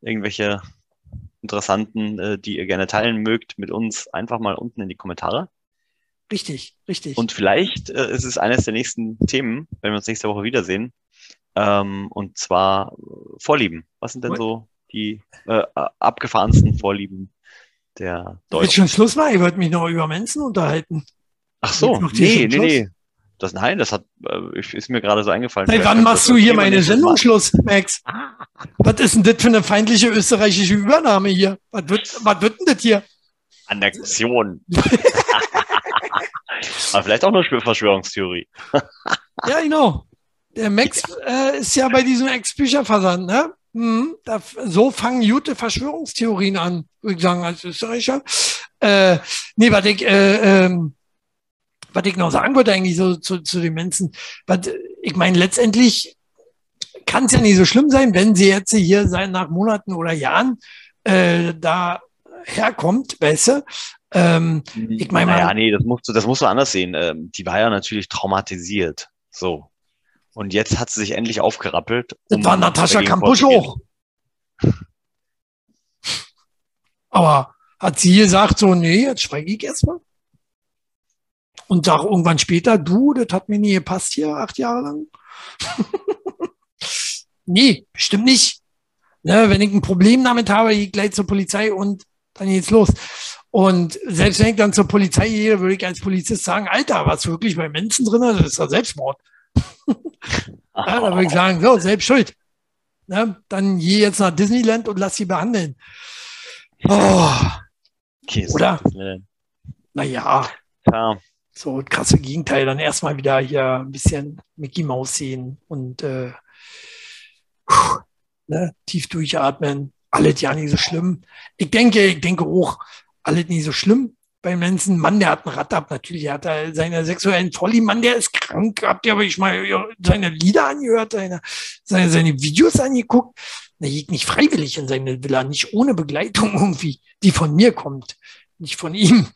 Speaker 2: Irgendwelche interessanten, äh, die ihr gerne teilen mögt mit uns, einfach mal unten in die Kommentare.
Speaker 1: Richtig, richtig.
Speaker 2: Und vielleicht äh, ist es eines der nächsten Themen, wenn wir uns nächste Woche wiedersehen. Ähm, und zwar äh, Vorlieben. Was sind denn so die äh, abgefahrensten Vorlieben der Deutschen.
Speaker 1: Jetzt schon Schluss mal, ihr wollt mich noch über Mensen unterhalten.
Speaker 2: Ach so, nee, nee, nee. Das, nein, das hat, äh, ist mir gerade so eingefallen.
Speaker 1: Hey, wann machst du hier meine Sendung Schluss, Max? was ist denn das für eine feindliche österreichische Übernahme hier? Was wird, was wird denn das hier?
Speaker 2: Annexion. Aber vielleicht auch eine Verschwörungstheorie.
Speaker 1: ja, genau. Der Max äh, ist ja bei diesem Ex-Bücherversand, ne? Hm, da, so fangen gute Verschwörungstheorien an, würde ich sagen, als Österreicher. Äh, nee, was ich, äh, was ich noch sagen wollte eigentlich so zu, zu den Menschen, was, ich meine, letztendlich kann es ja nicht so schlimm sein, wenn sie jetzt hier sein nach Monaten oder Jahren äh, da herkommt, weißt du? Ähm,
Speaker 2: ich meine, naja, nee, das musst du, das musst du anders sehen. Ähm, die war ja natürlich traumatisiert. So. Und jetzt hat sie sich endlich aufgerappelt.
Speaker 1: Um das war Natascha Kampusch auch. Aber hat sie gesagt, so, nee, jetzt schweige ich erstmal. Und sag irgendwann später, du, das hat mir nie gepasst hier, acht Jahre lang. nee, bestimmt nicht. Ne, wenn ich ein Problem damit habe, gehe ich gleich zur Polizei und dann geht's los. Und selbst wenn ich dann zur Polizei gehe, würde ich als Polizist sagen, Alter, was wirklich bei Menschen drin ist, das ist ja Selbstmord ja, da würde ich sagen, so, selbst schuld. Ne? Dann geh jetzt nach Disneyland und lass sie behandeln. Oh. Okay, Oder? Naja. Ja. So krasse Gegenteil. Dann erstmal wieder hier ein bisschen Mickey Mouse sehen und äh, ne, tief durchatmen. Alles ja nicht so schlimm. Ich denke, ich denke auch, alles nicht so schlimm bei Manson, Mann, der hat ein Rad ab, natürlich, er hat da seine sexuellen Vorlieben, Mann, der ist krank, habt ihr aber ich mal seine Lieder angehört, seine, seine, seine Videos angeguckt, er geht nicht freiwillig in seine Villa, nicht ohne Begleitung irgendwie, die von mir kommt, nicht von ihm.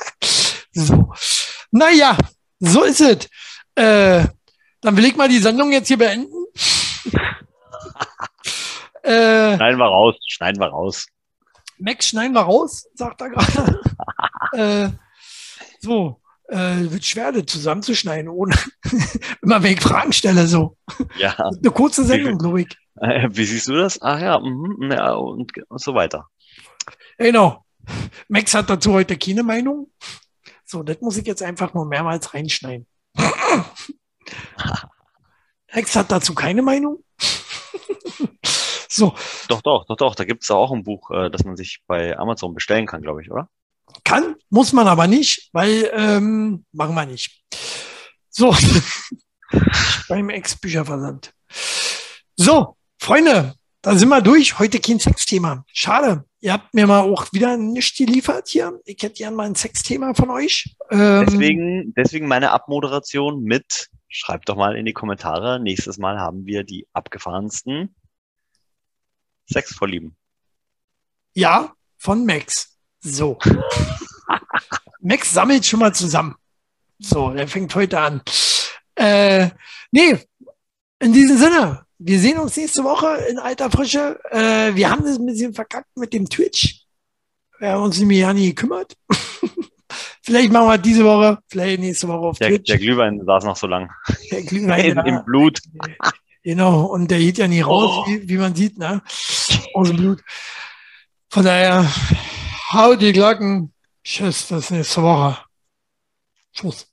Speaker 1: so. Naja, so ist es. Äh, dann will ich mal die Sendung jetzt hier beenden.
Speaker 2: äh, schneiden wir raus, schneiden wir raus.
Speaker 1: Max schneiden wir raus, sagt er gerade. äh, so, äh, wird schwer, das zusammenzuschneiden, ohne immer wenn ich Fragen stelle, so.
Speaker 2: Ja.
Speaker 1: Eine kurze Sendung, glaube ich.
Speaker 2: Äh, wie siehst du das? Ach ja, mhm, ja und, und so weiter.
Speaker 1: Genau. Max hat dazu heute keine Meinung. So, das muss ich jetzt einfach nur mehrmals reinschneiden. Max hat dazu keine Meinung. So.
Speaker 2: Doch, doch, doch, doch. Da gibt es auch ein Buch, äh, das man sich bei Amazon bestellen kann, glaube ich, oder?
Speaker 1: Kann, muss man aber nicht, weil ähm, machen wir nicht. So, beim Ex-Bücherversand. So, Freunde, da sind wir durch. Heute kein Sexthema. Schade. Ihr habt mir mal auch wieder nichts geliefert hier. Ich hätte gerne mal ein Sexthema von euch.
Speaker 2: Ähm, deswegen, deswegen meine Abmoderation mit, schreibt doch mal in die Kommentare. Nächstes Mal haben wir die abgefahrensten Sexvorlieben.
Speaker 1: Ja, von Max. So. Max sammelt schon mal zusammen. So, der fängt heute an. Äh, nee, in diesem Sinne, wir sehen uns nächste Woche in alter Frische. Äh, wir haben das ein bisschen verkackt mit dem Twitch. Wir haben uns nämlich ja nie gekümmert. vielleicht machen wir diese Woche, vielleicht nächste Woche auf
Speaker 2: der,
Speaker 1: Twitch.
Speaker 2: Der Glühwein saß noch so lang.
Speaker 1: Der Glühwein
Speaker 2: in, im Blut.
Speaker 1: Genau, und der geht ja nie raus, oh. wie, wie, man sieht, ne? Aus dem Blut. Von daher, hau die Glocken. Tschüss, bis nächste Woche. Tschüss.